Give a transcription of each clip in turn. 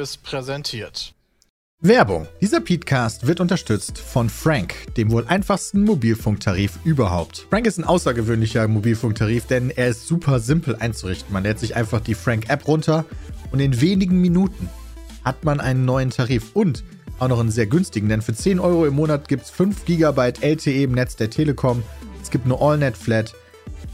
seriös präsentiert. Werbung. Dieser Podcast wird unterstützt von Frank, dem wohl einfachsten Mobilfunktarif überhaupt. Frank ist ein außergewöhnlicher Mobilfunktarif, denn er ist super simpel einzurichten. Man lädt sich einfach die Frank-App runter und in wenigen Minuten hat man einen neuen Tarif und auch noch einen sehr günstigen, denn für 10 Euro im Monat gibt es 5 GB LTE im Netz der Telekom. Es gibt eine AllNet-Flat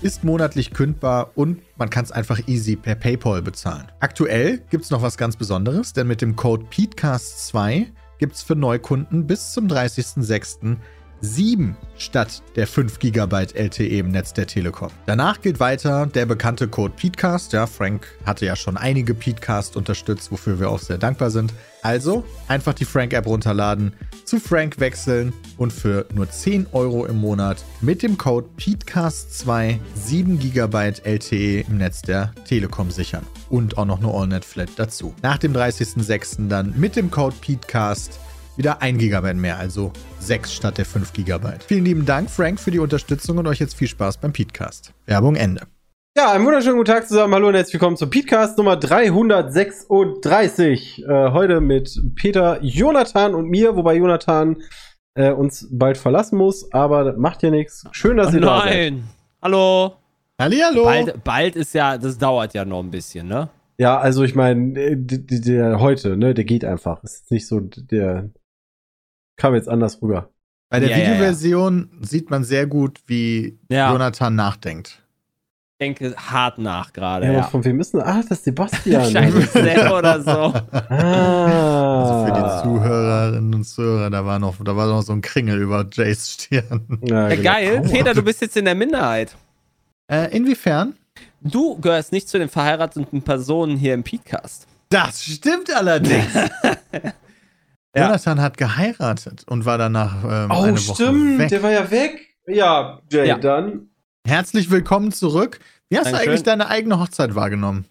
ist monatlich kündbar und man kann es einfach easy per PayPal bezahlen. Aktuell gibt es noch was ganz Besonderes, denn mit dem Code PETECAST2 gibt es für Neukunden bis zum 30.06. 7 statt der 5 GB LTE im Netz der Telekom. Danach gilt weiter der bekannte Code PETECAST. Ja, Frank hatte ja schon einige PETECAST unterstützt, wofür wir auch sehr dankbar sind. Also einfach die Frank-App runterladen, zu Frank wechseln und für nur 10 Euro im Monat mit dem Code PETECAST2 7 GB LTE im Netz der Telekom sichern. Und auch noch eine AllNet-Flat dazu. Nach dem 30.06. dann mit dem Code PETECAST wieder 1 GB mehr, also 6 statt der 5 GB. Vielen lieben Dank, Frank, für die Unterstützung und euch jetzt viel Spaß beim Podcast. Werbung Ende. Ja, einen wunderschönen guten Tag zusammen. Hallo und herzlich willkommen zum Podcast Nummer 336. Äh, heute mit Peter, Jonathan und mir, wobei Jonathan äh, uns bald verlassen muss, aber das macht ja nichts. Schön, dass oh, ihr da seid. Nein. Hallo. Hallihallo. Bald, bald ist ja, das dauert ja noch ein bisschen, ne? Ja, also ich meine, der heute, ne, der geht einfach. Ist nicht so, der kam jetzt anders rüber. Bei der Ja, ja, ja. Videoversion sieht man sehr gut, wie Ja. Jonathan nachdenkt. Ich denke hart nach gerade, Ja, ja. von wem ist denn? Ah, das ist Sebastian. Sepp oder so. Ah. Also für die Zuhörerinnen und Zuhörer, da war noch, da war noch so ein Kringel über Jays Stirn. Ja, Ja, genau. geil. Peter, du bist jetzt in der Minderheit. Äh, inwiefern? Du gehörst nicht zu den verheirateten Personen hier im Podcast. Das stimmt allerdings. Jonathan hat geheiratet und war danach ähm, Oh, eine Woche stimmt, weg. der war ja weg. Ja, Jay, Ja. dann. Herzlich willkommen zurück. Wie hast du Dankeschön. eigentlich deine eigene Hochzeit wahrgenommen?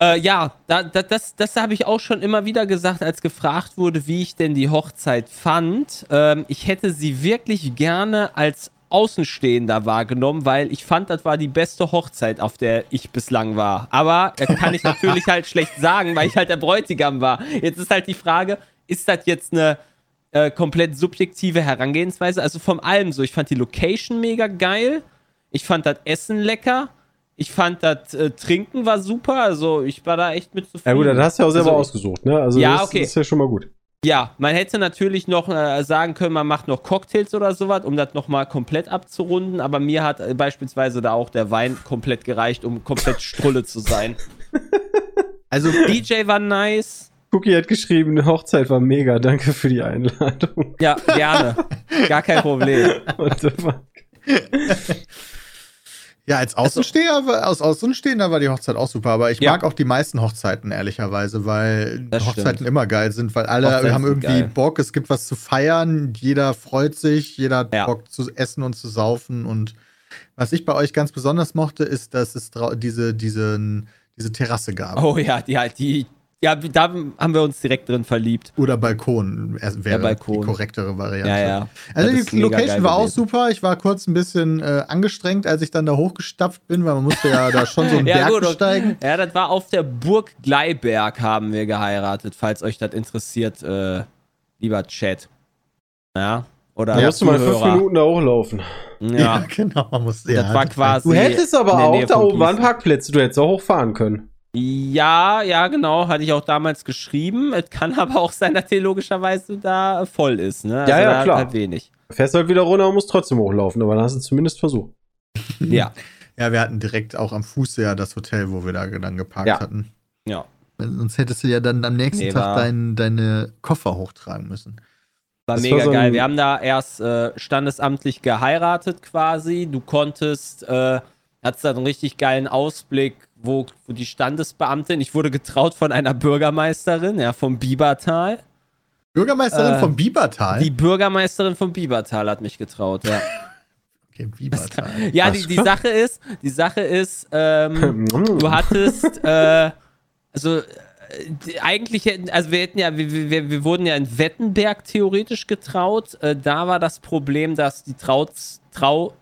Äh, ja, da, da, das, das habe ich auch schon immer wieder gesagt, als gefragt wurde, wie ich denn die Hochzeit fand. Ähm, ich hätte sie wirklich gerne als Außenstehender wahrgenommen, weil ich fand, das war die beste Hochzeit, auf der ich bislang war. Aber das kann ich natürlich halt schlecht sagen, weil ich halt der Bräutigam war. Jetzt ist halt die Frage, ist das jetzt eine äh, komplett subjektive Herangehensweise? Also von allem so. Ich fand die Location mega geil. Ich fand das Essen lecker. Ich fand das äh, Trinken war super. Also ich war da echt mit zufrieden. Ja gut, das hast du ja auch selber Also, ausgesucht, ne? Also Ja, das, okay. das ist ja schon mal gut. Ja, man hätte natürlich noch äh, sagen können, man macht noch Cocktails oder sowas, um das nochmal komplett abzurunden. Aber mir hat äh, beispielsweise da auch der Wein komplett gereicht, um komplett Strulle zu sein. Also, DJ war nice. Cookie hat geschrieben, die Hochzeit war mega, danke für die Einladung. Ja, gerne. Gar kein Problem. What the fuck? ja, als Außensteher, war- aus Außenstehender war die Hochzeit auch super, aber ich Ja. mag auch die meisten Hochzeiten, ehrlicherweise, weil Das Hochzeiten stimmt. immer geil sind, weil alle Hochzeiten haben irgendwie geil. Bock, es gibt was zu feiern, jeder freut sich, jeder hat Ja. Bock zu essen und zu saufen und was ich bei euch ganz besonders mochte, ist, dass es diese, diesen, diese Terrasse gab. Oh ja, die, die, ja, da haben wir uns direkt drin verliebt. Oder Balkon es wäre Balkon. die korrektere Variante. Ja, ja. Also Das die Location war auch gewesen. super. Ich war kurz ein bisschen äh, angestrengt, als ich dann da hochgestapft bin, weil man musste ja da schon so einen Ja, Berg gut, besteigen. Ja, das war auf der Burg Gleiberg haben wir geheiratet, falls euch das interessiert, äh, lieber Chat. Ja, oder Da musst du mal fünf. Minuten da hochlaufen. Ja, genau. Man musste, das ja, war quasi. Du hättest aber auch, da oben waren. Parkplätze, du hättest auch hochfahren können. Ja, ja, genau, hatte ich auch damals geschrieben. Es kann aber auch sein, dass der logischerweise da voll ist, ne? Ja, ja, da klar. Halt wenig. Du fährst halt wieder runter und musst trotzdem hochlaufen, aber dann hast du zumindest versucht. Ja, Ja, wir hatten direkt auch am Fuße ja das Hotel, wo wir da dann geparkt Ja. hatten. ja. Sonst hättest du ja dann am nächsten Nee, Tag dein, deine Koffer hochtragen müssen. War Das mega war so geil. Wir haben da erst äh, standesamtlich geheiratet quasi. Du konntest, äh, hattest da einen richtig geilen Ausblick, wo, wo die Standesbeamtin, ich wurde getraut von einer Bürgermeisterin, ja, vom Biebertal. Bürgermeisterin Äh, vom Biebertal. Die Bürgermeisterin vom Biebertal hat mich getraut, ja. okay, Biebertal. Ja, die, die Sache ist, die Sache ist, ähm, du hattest, äh, also äh, die- eigentlich hätten, also wir hätten ja, wir, wir, wir wurden ja in Wettenberg theoretisch getraut. Äh, da war das Problem, dass die Trau, Trau,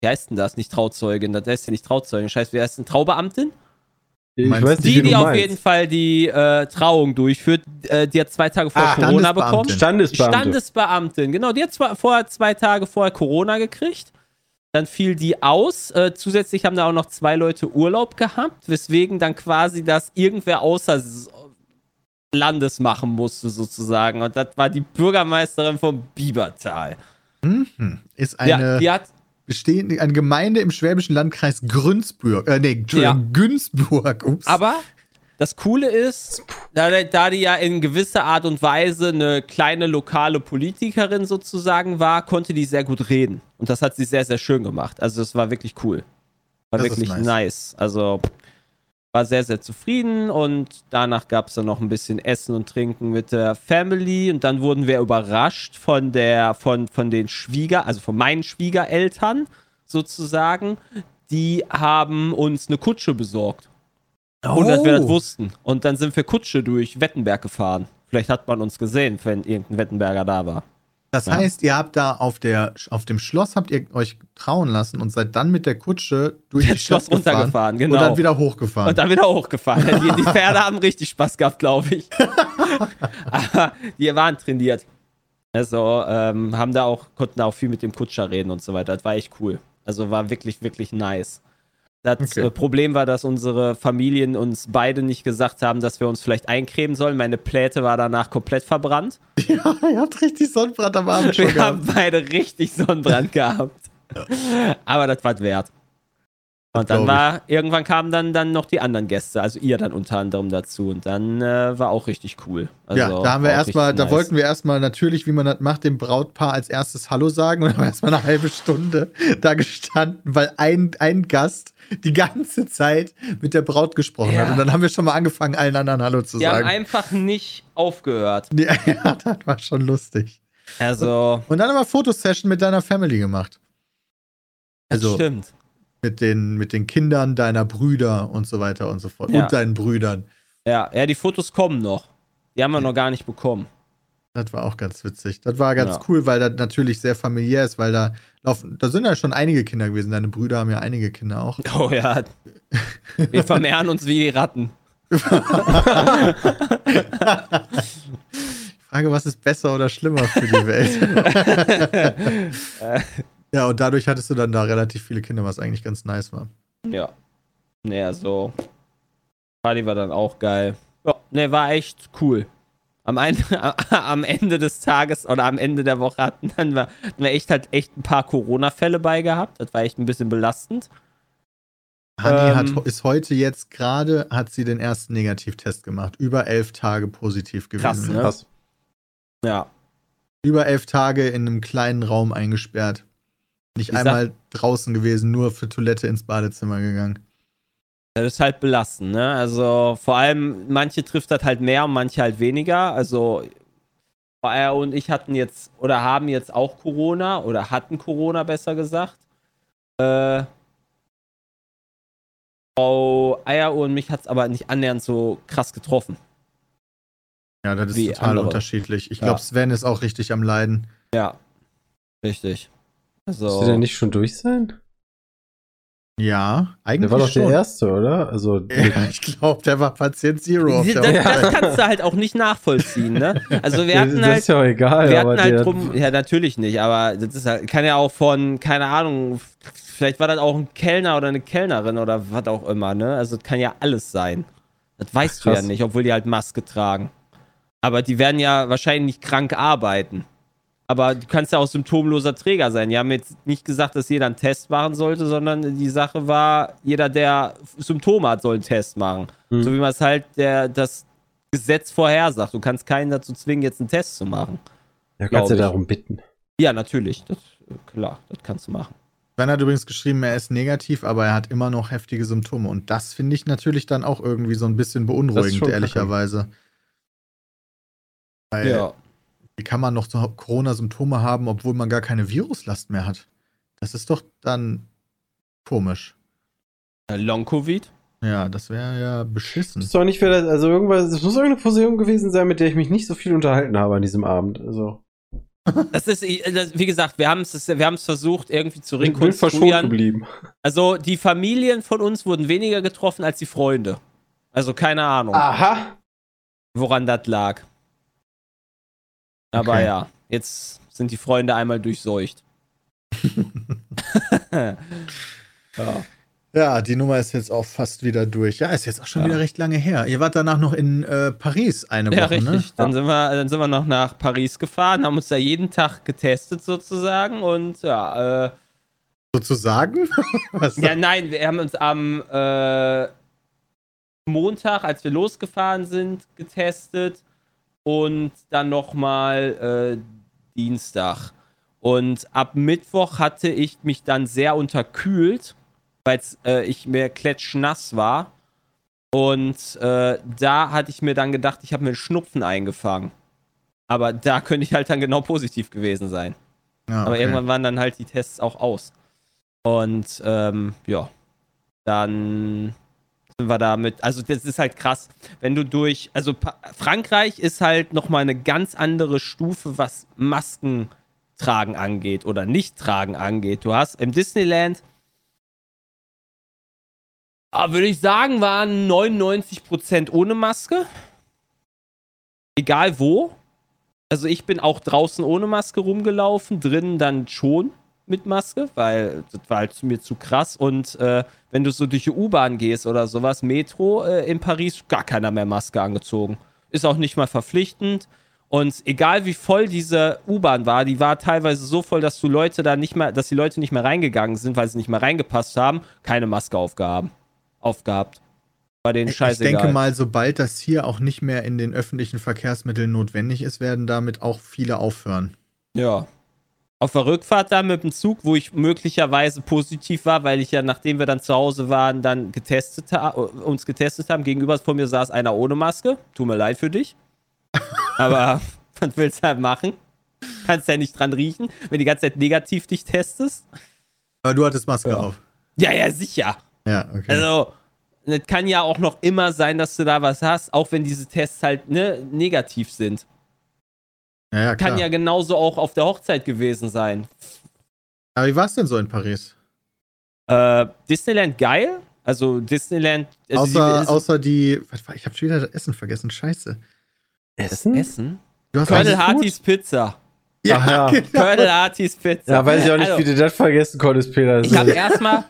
wie heißt denn das? Nicht Trauzeugin, das heißt ja nicht Trauzeugin. Scheiße, wie heißt denn Traubeamtin? Ich weiß nicht, Die, die auf jeden Fall die äh, Trauung durchführt, äh, die hat zwei Tage vor Ah, Corona Standesbeamtin. bekommen. Standesbeamte. Standesbeamtin, genau. Die hat zwar vorher zwei Tage vorher Corona gekriegt. Dann fiel die aus. Äh, zusätzlich haben da auch noch zwei Leute Urlaub gehabt, weswegen dann quasi das irgendwer außer Landes machen musste, sozusagen. Und das war die Bürgermeisterin vom Biebertal. Mhm. Ist Ja, eine, die hat bestehende, eine Gemeinde im schwäbischen Landkreis Grünsburg. Äh, nee, Ja. Günzburg. Ups. Aber das Coole ist, da, da die ja in gewisser Art und Weise eine kleine lokale Politikerin sozusagen war, konnte die sehr gut reden. Und das hat sie sehr, sehr schön gemacht. Also es war wirklich cool. War Das wirklich nice. nice. Also war sehr, sehr zufrieden und danach gab es dann noch ein bisschen Essen und Trinken mit der Family und dann wurden wir überrascht von der, von, von den Schwieger, also von meinen Schwiegereltern sozusagen. Die haben uns eine Kutsche besorgt. Ohne dass wir das wussten. Und dann sind wir Kutsche durch Wettenberg gefahren. Vielleicht hat man uns gesehen, wenn irgendein Wettenberger da war. Das Ja. heißt, ihr habt da auf, der, auf dem Schloss habt ihr euch trauen lassen und seid dann mit der Kutsche durch Das die Stadt Schloss runtergefahren, genau. Und dann wieder hochgefahren. Und dann wieder hochgefahren. Die, die Pferde haben richtig Spaß gehabt, glaube ich. Aber die waren trainiert. Also ähm, haben da auch, konnten da auch viel mit dem Kutscher reden und so weiter. Das war echt cool. Also war wirklich, wirklich nice. Das Okay. äh, Problem war, dass unsere Familien uns beide nicht gesagt haben, dass wir uns vielleicht eincremen sollen. Meine Pläte war danach komplett verbrannt. ja, ihr habt richtig Sonnenbrand am Abend schon Wir gehabt. haben beide richtig Sonnenbrand gehabt. Aber das war wert. Und dann war, irgendwann kamen dann, dann noch die anderen Gäste, also ihr dann unter anderem dazu. Und dann äh, war auch richtig cool. Also, ja, da haben wir erstmal, da nice. wollten wir erstmal natürlich, wie man das macht, dem Brautpaar als erstes Hallo sagen und haben erstmal eine halbe Stunde da gestanden, weil ein, ein Gast die ganze Zeit mit der Braut gesprochen Ja. hat. Und dann haben wir schon mal angefangen, allen anderen Hallo zu Die haben sagen. einfach nicht aufgehört. Ja, das war schon lustig. Also, Und dann haben wir Fotosession mit deiner Family gemacht. das Also stimmt. mit den, mit den Kindern deiner Brüder und so weiter und so fort. Ja. Und deinen Brüdern. Ja, ja, die Fotos kommen noch. Die haben wir noch gar nicht bekommen. Das war auch ganz witzig. Das war ganz Ja. cool, weil das natürlich sehr familiär ist, weil da laufen, da sind ja schon einige Kinder gewesen. Deine Brüder haben ja einige Kinder auch. Oh ja. Wir vermehren uns wie die Ratten. Ich frage, was ist besser oder schlimmer für die Welt? ja, und dadurch hattest du dann da relativ viele Kinder, was eigentlich ganz nice war. Ja. Nee, also. Party war dann auch geil. Ja, nee, war echt cool. Am, ein, am Ende des Tages oder am Ende der Woche hatten dann wir, hatten wir echt halt echt ein paar Corona-Fälle bei gehabt. Das war echt ein bisschen belastend. Hanni Ähm. hat, ist heute jetzt gerade, hat sie den ersten Negativtest gemacht. Über elf Tage positiv gewesen. Krass, ne? Krass. Ja. Über elf Tage in einem kleinen Raum eingesperrt. Nicht Ich einmal draußen gewesen, nur für Toilette ins Badezimmer gegangen. Das ist halt belastend, ne? Also vor allem, manche trifft das halt mehr und manche halt weniger. Also er und ich hatten jetzt oder haben jetzt auch Corona oder hatten Corona besser gesagt. Äh, Frau Eier und mich hat es aber nicht annähernd so krass getroffen. Ja, das ist total andere. unterschiedlich. Ich Ja. glaube, Sven ist auch richtig am Leiden. Ja. Richtig. Also. Müsste der nicht schon durch sein? Ja, eigentlich Der war doch schon. der Erste, oder? Also, Ja, ich glaube, der war Patient Zero. Auf das, der das kannst du halt auch nicht nachvollziehen, ne? Also wir das, hatten das halt. ist ja auch egal. Wir aber hatten halt drum, ja natürlich nicht, aber das ist halt, kann ja auch von, keine Ahnung, vielleicht war das auch ein Kellner oder eine Kellnerin oder was auch immer, ne? Also das kann ja alles sein. Das weißt du ja krass. nicht, obwohl die halt Maske tragen. Aber die werden ja wahrscheinlich nicht krank arbeiten. Aber du kannst ja auch symptomloser Träger sein. Die haben jetzt nicht gesagt, dass jeder einen Test machen sollte, sondern die Sache war, jeder, der Symptome hat, soll einen Test machen. Mhm. So wie man es halt der, das Gesetz vorhersagt. Du kannst keinen dazu zwingen, jetzt einen Test zu machen. ja, kannst du darum bitten. Ja, natürlich. Das, klar, das kannst du machen. Sven hat übrigens geschrieben, er ist negativ, aber er hat immer noch heftige Symptome. Und das finde ich natürlich dann auch irgendwie so ein bisschen beunruhigend, ehrlicherweise. Weil Ja. Wie kann man noch so Corona-Symptome haben, obwohl man gar keine Viruslast mehr hat? Das ist doch dann komisch. Long-Covid? Ja, das wäre ja Das beschissen. ist doch nicht, wer das, also irgendwas, es muss irgendeine Fusion gewesen sein, mit der ich mich nicht so viel unterhalten habe an diesem Abend. Also, Das ist, wie gesagt, wir haben es wir haben's versucht, irgendwie zu ich bin verschont rekonstruieren. geblieben. Also, die Familien von uns wurden weniger getroffen als die Freunde. Also keine Ahnung, Aha. woran das lag. Aber Okay. ja, jetzt sind die Freunde einmal durchseucht. ja. Ja, die Nummer ist jetzt auch fast wieder durch. Ja, ist jetzt auch schon Ja. wieder recht lange her. Ihr wart danach noch in äh, Paris eine Woche, Ja, richtig. ne? Dann, sind wir, dann sind wir noch nach Paris gefahren, haben uns da jeden Tag getestet sozusagen und ja, äh, Sozusagen? Ja, nein, wir haben uns am äh, Montag, als wir losgefahren sind, getestet und dann nochmal äh, Dienstag. Und ab Mittwoch hatte ich mich dann sehr unterkühlt, weil äh, ich mir klatschnass war. Und äh, da hatte ich mir dann gedacht, ich habe mir einen Schnupfen eingefangen. Aber da könnte ich halt dann genau positiv gewesen sein. Ja, Aber okay. irgendwann waren dann halt die Tests auch aus. Und ähm, ja, dann wir damit. Also das ist halt krass, wenn du durch, also Pa- Frankreich ist halt nochmal eine ganz andere Stufe, was Masken tragen angeht oder nicht tragen angeht. Du hast im Disneyland, ah, würde ich sagen, waren 99% ohne Maske. Egal wo. Also ich bin auch draußen ohne Maske rumgelaufen, drinnen dann schon mit Maske, weil das war halt mir zu krass. Und äh, wenn du so durch die U-Bahn gehst oder sowas, Metro äh, in Paris, gar keiner mehr Maske angezogen. Ist auch nicht mal verpflichtend. Und egal wie voll diese U-Bahn war, die war teilweise so voll, dass du Leute da nicht mehr, dass die Leute nicht mehr reingegangen sind, weil sie nicht mehr reingepasst haben, keine Maske aufgehaben, aufgehabt. Denen Ich scheißegal. denke mal, sobald das hier auch nicht mehr in den öffentlichen Verkehrsmitteln notwendig ist, werden damit auch viele aufhören. Ja. Auf der Rückfahrt dann mit dem Zug, wo ich möglicherweise positiv war, weil ich ja, nachdem wir dann zu Hause waren, dann getestet uns getestet haben. Gegenüber von mir saß einer ohne Maske. Tut mir leid für dich. Aber was willst du halt machen? Kannst ja nicht dran riechen, wenn die ganze Zeit negativ dich testest. Aber du hattest Maske Ja. auf. Ja, ja, sicher. Ja, okay. Also, es kann ja auch noch immer sein, dass du da was hast, auch wenn diese Tests halt ne, negativ sind. Ja, ja, klar. Kann ja genauso auch auf der Hochzeit gewesen sein. Aber wie war es denn so in Paris? Äh, Disneyland geil. Also Disneyland. Also außer, die- außer die. Was war, ich habe schon wieder das Essen vergessen. Scheiße. Essen? Essen. Du hast Colonel Hartis Pizza. Ja, Ach ja. genau. Colonel Hartis Pizza. Ja, weiß ich auch nicht, Also, wie du das vergessen konntest, Peter. Ich habe erstmal.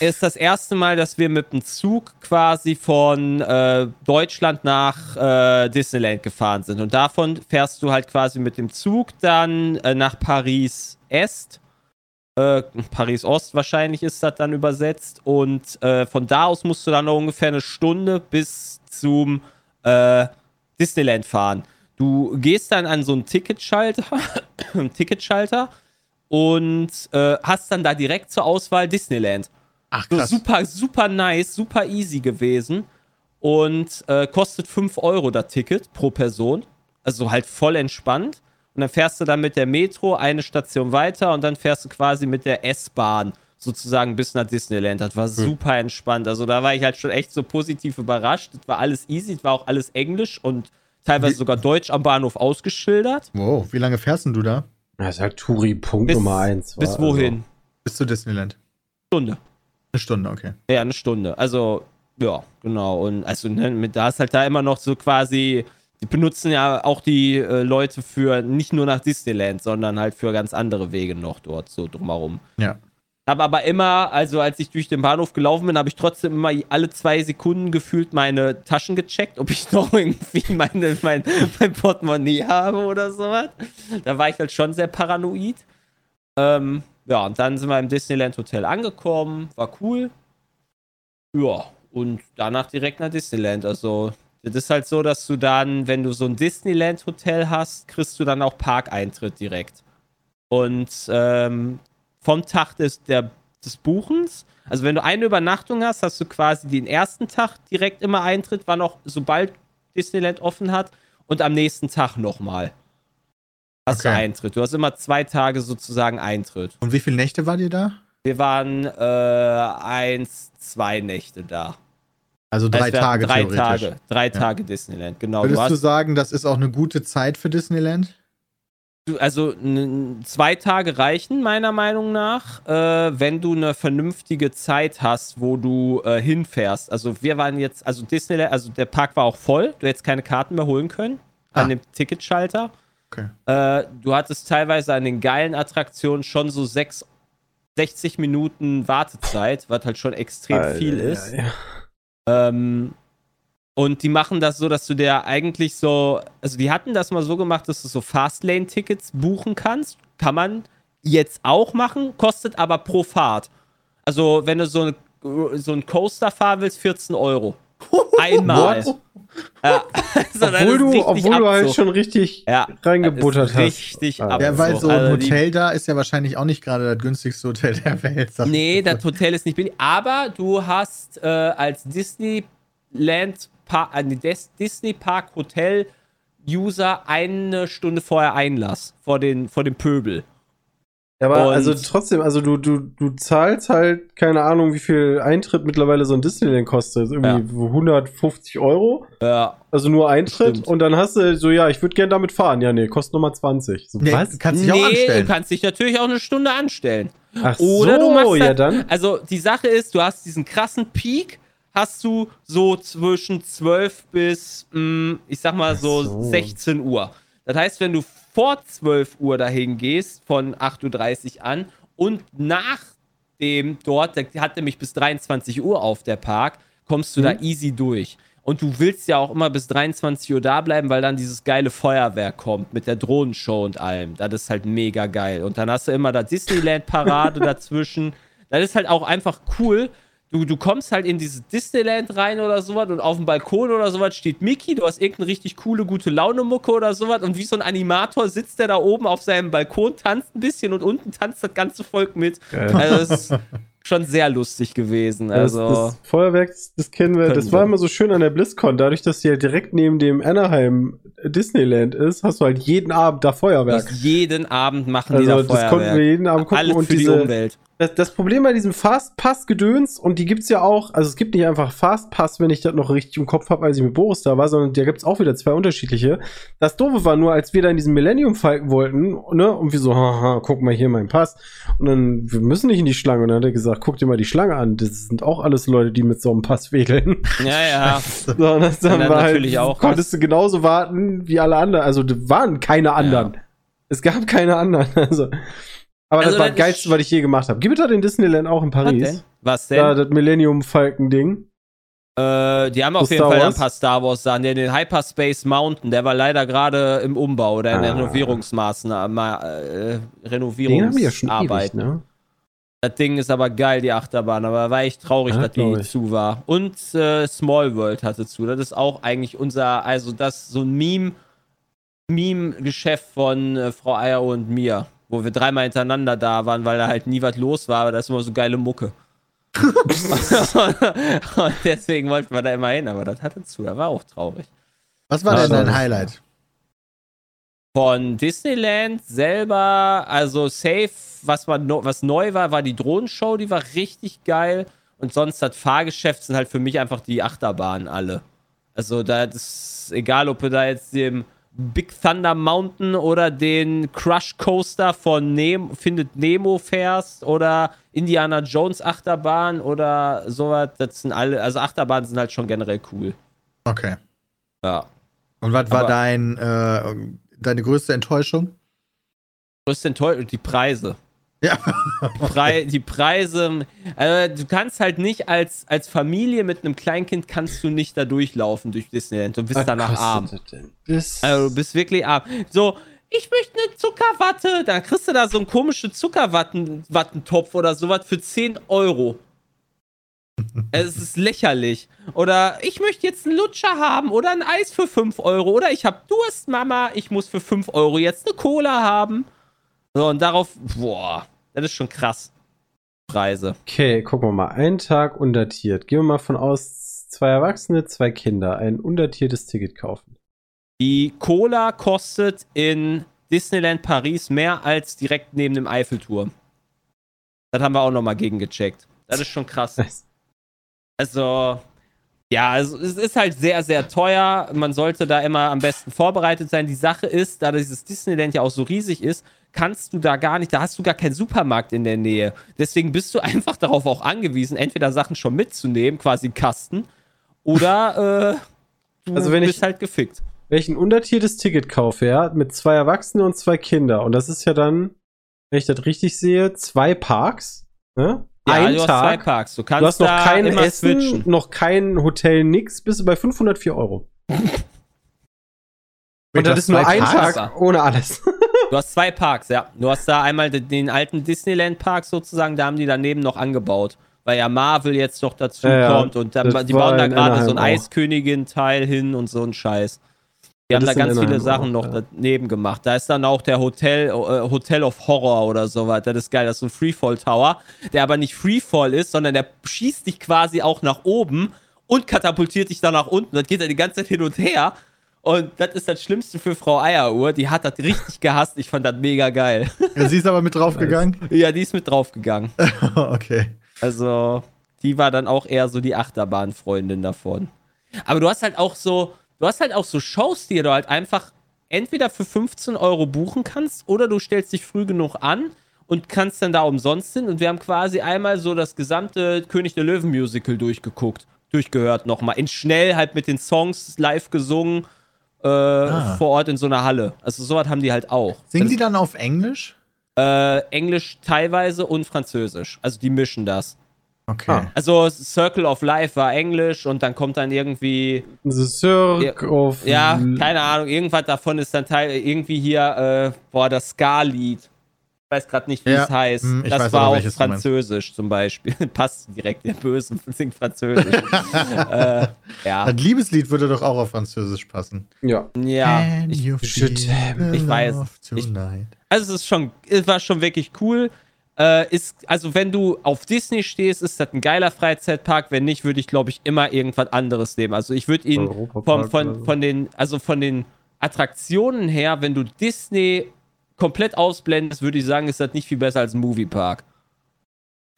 Ist das erste Mal, dass wir mit dem Zug quasi von äh, Deutschland nach äh, Disneyland gefahren sind. Und davon fährst du halt quasi mit dem Zug dann äh, nach Paris Est. Äh, Paris Ost wahrscheinlich ist das dann übersetzt. Und äh, von da aus musst du dann noch ungefähr eine Stunde bis zum äh, Disneyland fahren. Du gehst dann an so einen Ticketschalter, einen Ticketschalter und hast dann da direkt zur Auswahl Disneyland. Ach, So krass. super, super nice, super easy gewesen. Und äh, kostet 5 Euro das Ticket pro Person. Also halt voll entspannt. Und dann fährst du dann mit der Metro eine Station weiter und dann fährst du quasi mit der S-Bahn sozusagen bis nach Disneyland. Das war super entspannt. Also da war ich halt schon echt so positiv überrascht. Das war alles easy, das war auch alles Englisch und teilweise Wie- sogar Deutsch am Bahnhof ausgeschildert. Wow, wie lange fährst denn du da? Das ist halt Touri-Punkt Nummer eins. war, Bis wohin? Bis zu Disneyland. Stunde. Eine Stunde, okay. Ja, eine Stunde. Also, ja, genau. Und also, ne, da ist halt da immer noch so quasi, die benutzen ja auch die äh, Leute für nicht nur nach Disneyland, sondern halt für ganz andere Wege noch dort, so drumherum. Ja. Habe aber immer, also als ich durch den Bahnhof gelaufen bin, habe ich trotzdem immer alle zwei Sekunden gefühlt meine Taschen gecheckt, ob ich noch irgendwie meine, mein, mein Portemonnaie habe oder sowas. Da war ich halt schon sehr paranoid. Ähm, ja, und dann sind wir im Disneyland Hotel angekommen, war cool. Ja, und danach direkt nach Disneyland. Also, das ist halt so, dass du dann, wenn du so ein Disneyland Hotel hast, kriegst du dann auch Parkeintritt direkt. Und ähm, vom Tag des, der, des Buchens, also wenn du eine Übernachtung hast, hast du quasi den ersten Tag direkt immer Eintritt, wann auch, sobald Disneyland offen hat, und am nächsten Tag nochmal. Hast du Okay. Eintritt. Du hast immer zwei Tage sozusagen Eintritt. Und wie viele Nächte wart ihr da? Wir waren äh, eins, zwei Nächte da. Also drei Also Tage Drei theoretisch. Tage. Drei Tage Disneyland, genau. Würdest du du hast, sagen, das ist auch eine gute Zeit für Disneyland? du, also zwei Tage reichen meiner Meinung nach, äh, wenn du eine vernünftige Zeit hast, wo du äh, hinfährst. Also wir waren jetzt, also Disneyland, also der Park war auch voll, du hättest keine Karten mehr holen können Ah. an dem Ticketschalter. Okay. Äh, du hattest teilweise an den geilen Attraktionen schon so sechs, 60 Minuten Wartezeit, was halt schon extrem viel ist. Ja, ja. Ähm, und die machen das so, dass du dir eigentlich so, also die hatten das mal so gemacht, dass du so Fastlane-Tickets buchen kannst. Kann man jetzt auch machen, kostet aber pro Fahrt. Also wenn du so, eine, so einen Coaster fahren willst, 14 Euro. Einmal. Ja. Also das Obwohl du, obwohl du halt schon richtig Ja, reingebuttert das hast. Richtig Ah. ab. Ja, weil so ein Also Hotel da ist ja wahrscheinlich auch nicht gerade das günstigste Hotel der Welt. ich Nee, das Hotel ist nicht billig. Aber du hast äh, als Disneyland Park, äh, Disney Park Hotel User eine Stunde vorher Einlass vor den, vor dem Pöbel. Ja, aber Und- also trotzdem, also du, du, du zahlst halt, keine Ahnung, wie viel Eintritt mittlerweile so ein Disneyland kostet. Irgendwie Ja. 150 Euro. Ja, Also nur Eintritt. Stimmt. Und dann hast du so, ja, ich würde gerne damit fahren. Ja, nee, kostet nochmal 20. So, Nee, was? kannst dich auch nee, anstellen. du kannst dich natürlich auch eine Stunde anstellen. Ach Oder so, du machst ja halt- dann. Also die Sache ist, du hast diesen krassen Peak, hast du so zwischen 12 bis, mh, ich sag mal so, so. 16 Uhr. Das heißt, wenn du vor 12 Uhr dahin gehst, von 8.30 Uhr an und nach dem dort, der hat nämlich bis 23 Uhr auf der Park, kommst du da Mhm. easy durch. Und du willst ja auch immer bis 23 Uhr da bleiben, weil dann dieses geile Feuerwerk kommt mit der Drohnenshow und allem. Das ist halt mega geil. Und dann hast du immer da Disneyland-Parade dazwischen. Das ist halt auch einfach cool. Du, du kommst halt in dieses Disneyland rein oder sowas und auf dem Balkon oder sowas steht Mickey, du hast irgendeine richtig coole, gute Laune-Mucke oder sowas und wie so ein Animator sitzt der da oben auf seinem Balkon, tanzt ein bisschen und unten tanzt das ganze Volk mit. Geil. Also das ist schon sehr lustig gewesen. Das, Also, das Feuerwerk, das- das kennen wir. Das war wir. immer so schön an der BlizzCon. Dadurch, dass die ja direkt neben dem Anaheim Disneyland ist, hast du halt jeden Abend da Feuerwerk. das jeden Abend machen die Also da das konnten wir jeden Abend gucken Alles und für die diese, Umwelt. Das, das Problem bei diesem Fastpass-Gedöns, und die gibt's ja auch, also es gibt nicht einfach Fastpass, wenn ich das noch richtig im Kopf habe, als ich mit Boris da war, sondern da gibt's auch wieder zwei unterschiedliche. Das Doofe war nur, als wir da in diesen Millennium Falken wollten, ne, und wir so, haha, guck mal hier mein Pass. Und dann, wir müssen nicht in die Schlange. Und dann hat er gesagt, guck dir mal die Schlange an. Das sind auch alles Leute, die mit so einem Pass wedeln. Ja, ja. So, und das dann dann war halt, natürlich auch konntest du genauso warten wie alle anderen. Also, waren keine anderen. Es gab keine anderen. Also, aber Also das war das Geilste, was ich je gemacht habe. Gibt es das in Disneyland auch in Was Paris? denn? Was Da, denn? das Millennium Falken Ding. Äh, die haben auf jeden Star Fall Wars? ein paar Star Wars Sachen. Den, den Hyperspace Mountain, der war leider gerade im Umbau oder in Ah. Renovierungsmaßnahmen, äh, Den Renovierungsarbeiten. ja ne? Das Ding ist aber geil, die Achterbahn. Aber war echt traurig, Ja, dass die ich. zu war. Und äh, Small World hatte zu. Das ist auch eigentlich unser, also das so ein Meme, Meme-Geschäft von äh, Frau Eier und mir, wo wir dreimal hintereinander da waren, weil da halt nie was los war, aber da ist immer so geile Mucke. und deswegen wollten wir da immer hin, aber das hatte zu, da war auch traurig. Was war Ach denn dein Highlight? Von Disneyland selber, also safe, was, man was neu war, war die Drohnenshow, die war richtig geil. Und sonst das Fahrgeschäft sind halt für mich einfach die Achterbahnen alle. Also da ist egal, ob du da jetzt den Big Thunder Mountain oder den Crush Coaster von Nemo, Findet Nemo fährst oder Indiana Jones Achterbahn oder sowas, das sind alle, also Achterbahnen sind halt schon generell cool. Okay. Ja. Und was war dein, äh, deine größte Enttäuschung? Größte Enttäuschung, die Preise. Ja. Prei die Preise, also du kannst halt nicht als, als Familie mit einem Kleinkind kannst du nicht da durchlaufen durch Disneyland. Du bist danach arm. Das Also du bist wirklich arm. So, ich möchte eine Zuckerwatte. Dann kriegst du da so einen komischen Zuckerwattentopf oder sowas für 10 Euro. es ist lächerlich. Oder ich möchte jetzt einen Lutscher haben oder ein Eis für 5 Euro. Oder ich habe Durst, Mama. Ich muss für 5 Euro jetzt eine Cola haben. So, und darauf, boah, das ist schon krass. Preise. okay, gucken wir mal. Ein Tag undatiert. Gehen wir mal von aus, zwei Erwachsene, zwei Kinder. Ein undatiertes Ticket kaufen. Die Cola kostet in Disneyland Paris mehr als direkt neben dem Eiffelturm. Das haben wir auch nochmal gegengecheckt. Das ist schon krass. Also, Ja, also es ist halt sehr, sehr teuer. Man sollte da immer am besten vorbereitet sein. Die Sache ist, da dieses Disneyland ja auch so riesig ist, kannst du da gar nicht, da hast du gar keinen Supermarkt in der Nähe. Deswegen bist du einfach darauf auch angewiesen, entweder Sachen schon mitzunehmen, quasi Kasten, oder äh, du Also wenn ich- bist halt gefickt. Wenn ich ein untertiertes Ticket kaufe, ja, mit zwei Erwachsenen und zwei Kindern, und das ist ja dann, wenn ich das richtig sehe, zwei Parks, ne? Ja, ein du hast Tag. zwei Parks. Du kannst Du hast noch da kein immer Essen, switchen. noch kein Hotel, nix, bist du bei 504 Euro. Und das ist nur ein? Tag ohne alles. Du hast zwei Parks, ja. Du hast da einmal den, den alten Disneyland Park sozusagen, da haben die daneben noch angebaut. Weil ja Marvel jetzt noch dazu Ja, kommt und dann, die bauen da gerade so ein. Eiskönigin-Teil hin und so ein Scheiß. Die Ja, haben da ganz viele Sachen auch, noch ja. daneben gemacht. Da ist dann auch der Hotel, äh, Hotel of Horror oder sowas. Das ist geil. Das ist so ein Freefall Tower, der aber nicht Freefall ist, sondern der schießt dich quasi auch nach oben und katapultiert dich dann nach unten. Das geht dann die ganze Zeit hin und her. Und das ist das Schlimmste für Frau Eieruhr. Die hat das richtig gehasst. Ich fand das mega geil. Ja, sie ist aber mit draufgegangen. ja, die ist mit draufgegangen. okay. Also, die war dann auch eher so die Achterbahnfreundin davon. Aber du hast halt auch so, du hast halt auch so Shows, die du halt einfach entweder für 15 Euro buchen kannst oder du stellst dich früh genug an und kannst dann da umsonst hin. Und wir haben quasi einmal so das gesamte König der Löwen Musical durchgeguckt, durchgehört nochmal. In schnell halt mit den Songs live gesungen äh, vor Ort in so einer Halle. Also sowas haben die halt auch. Singen Das- die dann auf Englisch? äh, Englisch teilweise und Französisch. Also die mischen das. Okay. Ah. Also Circle of Life war Englisch und dann kommt dann irgendwie, The Cirque of. ja, keine Ahnung, irgendwas davon ist dann Teil, irgendwie hier, äh, boah, das Ska-Lied. Ich weiß gerade nicht, wie Ja, es heißt. hm, ich das weiß war meinst. Französisch zum Beispiel. Passt direkt, der Bösen singt Französisch. äh, ja, Das Liebeslied würde doch auch auf Französisch passen. Ja. ja. Ich, the Ich weiß. love Ich-? Also es ist schon, es war schon wirklich cool. Äh, ist, also wenn du auf Disney stehst, ist das ein geiler Freizeitpark. Wenn nicht, würde ich, glaube ich, immer irgendwas anderes nehmen. Also ich würde ihn Europapark von, von den, also von den Attraktionen her, wenn du Disney komplett ausblendest, würde ich sagen, ist das nicht viel besser als ein Moviepark.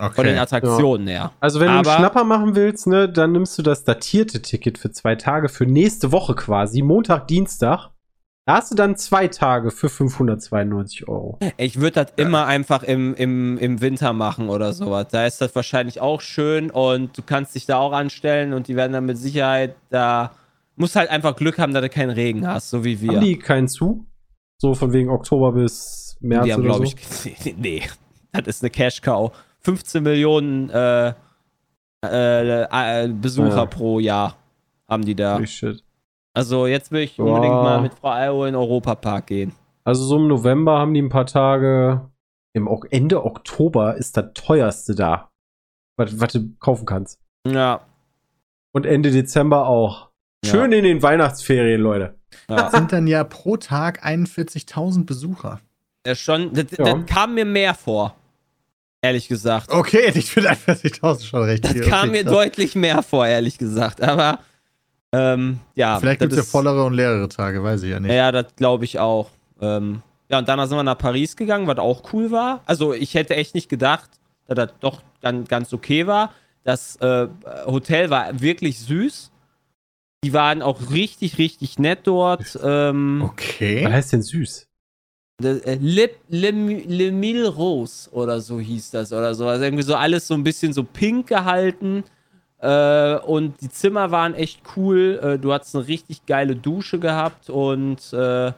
Von den Okay. Attraktionen her. Also wenn du Aber- einen Schnapper machen willst, ne, dann nimmst du das datierte Ticket für zwei Tage für nächste Woche quasi, Montag, Dienstag. Da hast du dann zwei Tage für 592 Euro. Ich würde das immer einfach im, im, im Winter machen oder sowas. Da ist das wahrscheinlich auch schön und du kannst dich da auch anstellen und die werden dann mit Sicherheit da. Musst halt einfach Glück haben, dass du keinen Regen hast, so wie wir. Haben die keinen zu? So von wegen Oktober bis März Die haben, oder glaube so? ich, nee, das ist eine Cash-Cow. 15 Millionen äh, äh, äh, Besucher Ja. pro Jahr haben die da. Shit. Also jetzt will ich unbedingt mal mit Frau Io in den Europapark gehen. Also so im November haben die ein paar Tage. Im Ende Oktober ist das teuerste da, was, was du kaufen kannst. Ja. Und Ende Dezember auch. Ja. Schön in den Weihnachtsferien, Leute. Ja. Sind dann ja pro Tag 41.000 Besucher. Das, schon, das, Ja. das kam mir mehr vor. Ehrlich gesagt. Okay, ich finde 41.000 schon recht Das viel. kam Okay, mir krass. deutlich mehr vor, ehrlich gesagt. Aber ähm, ja. Vielleicht gibt es ja vollere und leerere Tage, weiß ich ja nicht. Ja, das glaube ich auch. Ähm, ja, und danach sind wir nach Paris gegangen, was auch cool war. Also ich hätte echt nicht gedacht, dass das doch ganz, ganz okay war. Das äh, Hotel war wirklich süß. Die waren auch richtig, richtig nett dort. Ähm, Was Okay. heißt denn süß? das, äh, Le, Le, Le Mille Rose oder so hieß das oder so. Also irgendwie so alles so ein bisschen so pink gehalten. Äh, und die Zimmer waren echt cool. Äh, du hattest eine richtig geile Dusche gehabt und äh,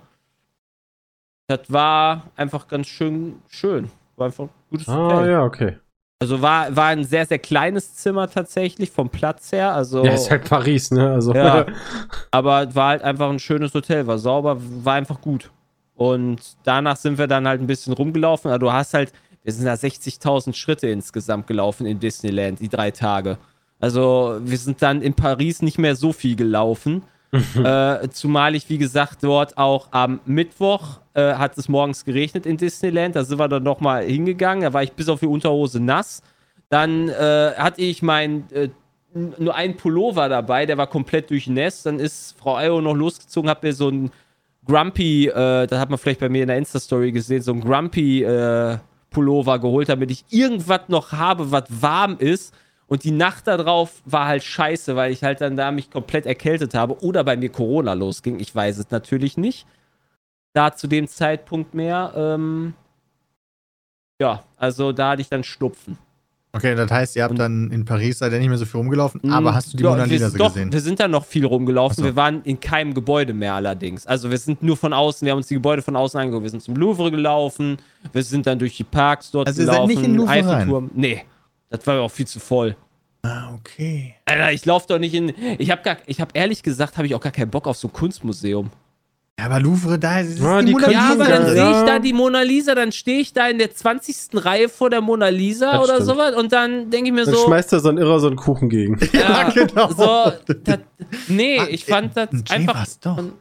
das war einfach ganz schön schön. War einfach ein gutes Ah, Hotel. ja, okay. Also war, war ein sehr, sehr kleines Zimmer tatsächlich vom Platz her. Also, Ja, ist halt Paris, ne? Also, Ja. aber war halt einfach ein schönes Hotel, war sauber, war einfach gut. Und danach sind wir dann halt ein bisschen rumgelaufen. Also du hast halt, wir sind da 60.000 Schritte insgesamt gelaufen in Disneyland, die drei Tage. Also wir sind dann in Paris nicht mehr so viel gelaufen. Äh, zumal ich, wie gesagt, dort auch am Mittwoch äh, hat es morgens geregnet in Disneyland. Da sind wir dann nochmal hingegangen. Da war ich bis auf die Unterhose nass. Dann äh, hatte ich mein äh, nur einen Pullover dabei, der war komplett durchnässt. Dann ist Frau Ayo noch losgezogen, hat mir so ein Grumpy, äh, das hat man vielleicht bei mir in der Insta-Story gesehen, so ein Grumpy äh, Pullover geholt, damit ich irgendwas noch habe, was warm ist. Und die Nacht darauf war halt scheiße, weil ich halt dann da mich komplett erkältet habe oder bei mir Corona losging. Ich weiß es natürlich nicht. Da zu dem Zeitpunkt mehr. Ähm, ja, also da hatte ich dann Schnupfen. Okay, das heißt, ihr habt Und- dann in Paris seid ihr nicht mehr so viel rumgelaufen, aber hast du die Ja, Mona wir Lisa sind- doch, gesehen? Wir sind da noch viel rumgelaufen. So. Wir waren in keinem Gebäude mehr allerdings. Also wir sind nur von außen, wir haben uns die Gebäude von außen angeguckt. Wir sind zum Louvre gelaufen, wir sind dann durch die Parks dort Also ihr seid gelaufen. nicht in Louvre Eiffelturm. Nee, das war auch viel zu voll. Ah, okay. Alter, ich laufe doch nicht in. Ich habe gar, ich habe ehrlich gesagt, habe ich auch gar keinen Bock auf so ein Kunstmuseum. Ja, aber Louvre, da ist Ja, die, die Mona können- Ja, aber Lisa. dann Ja. sehe ich da die Mona Lisa, dann stehe ich da in der 20. Reihe vor der Mona Lisa Das oder stimmt. sowas und dann denke ich mir Dann so. schmeißt da so ein Irrer so einen Kuchen gegen. Ja, genau. So, das, nee, Ah, ich fand das Jay einfach. von-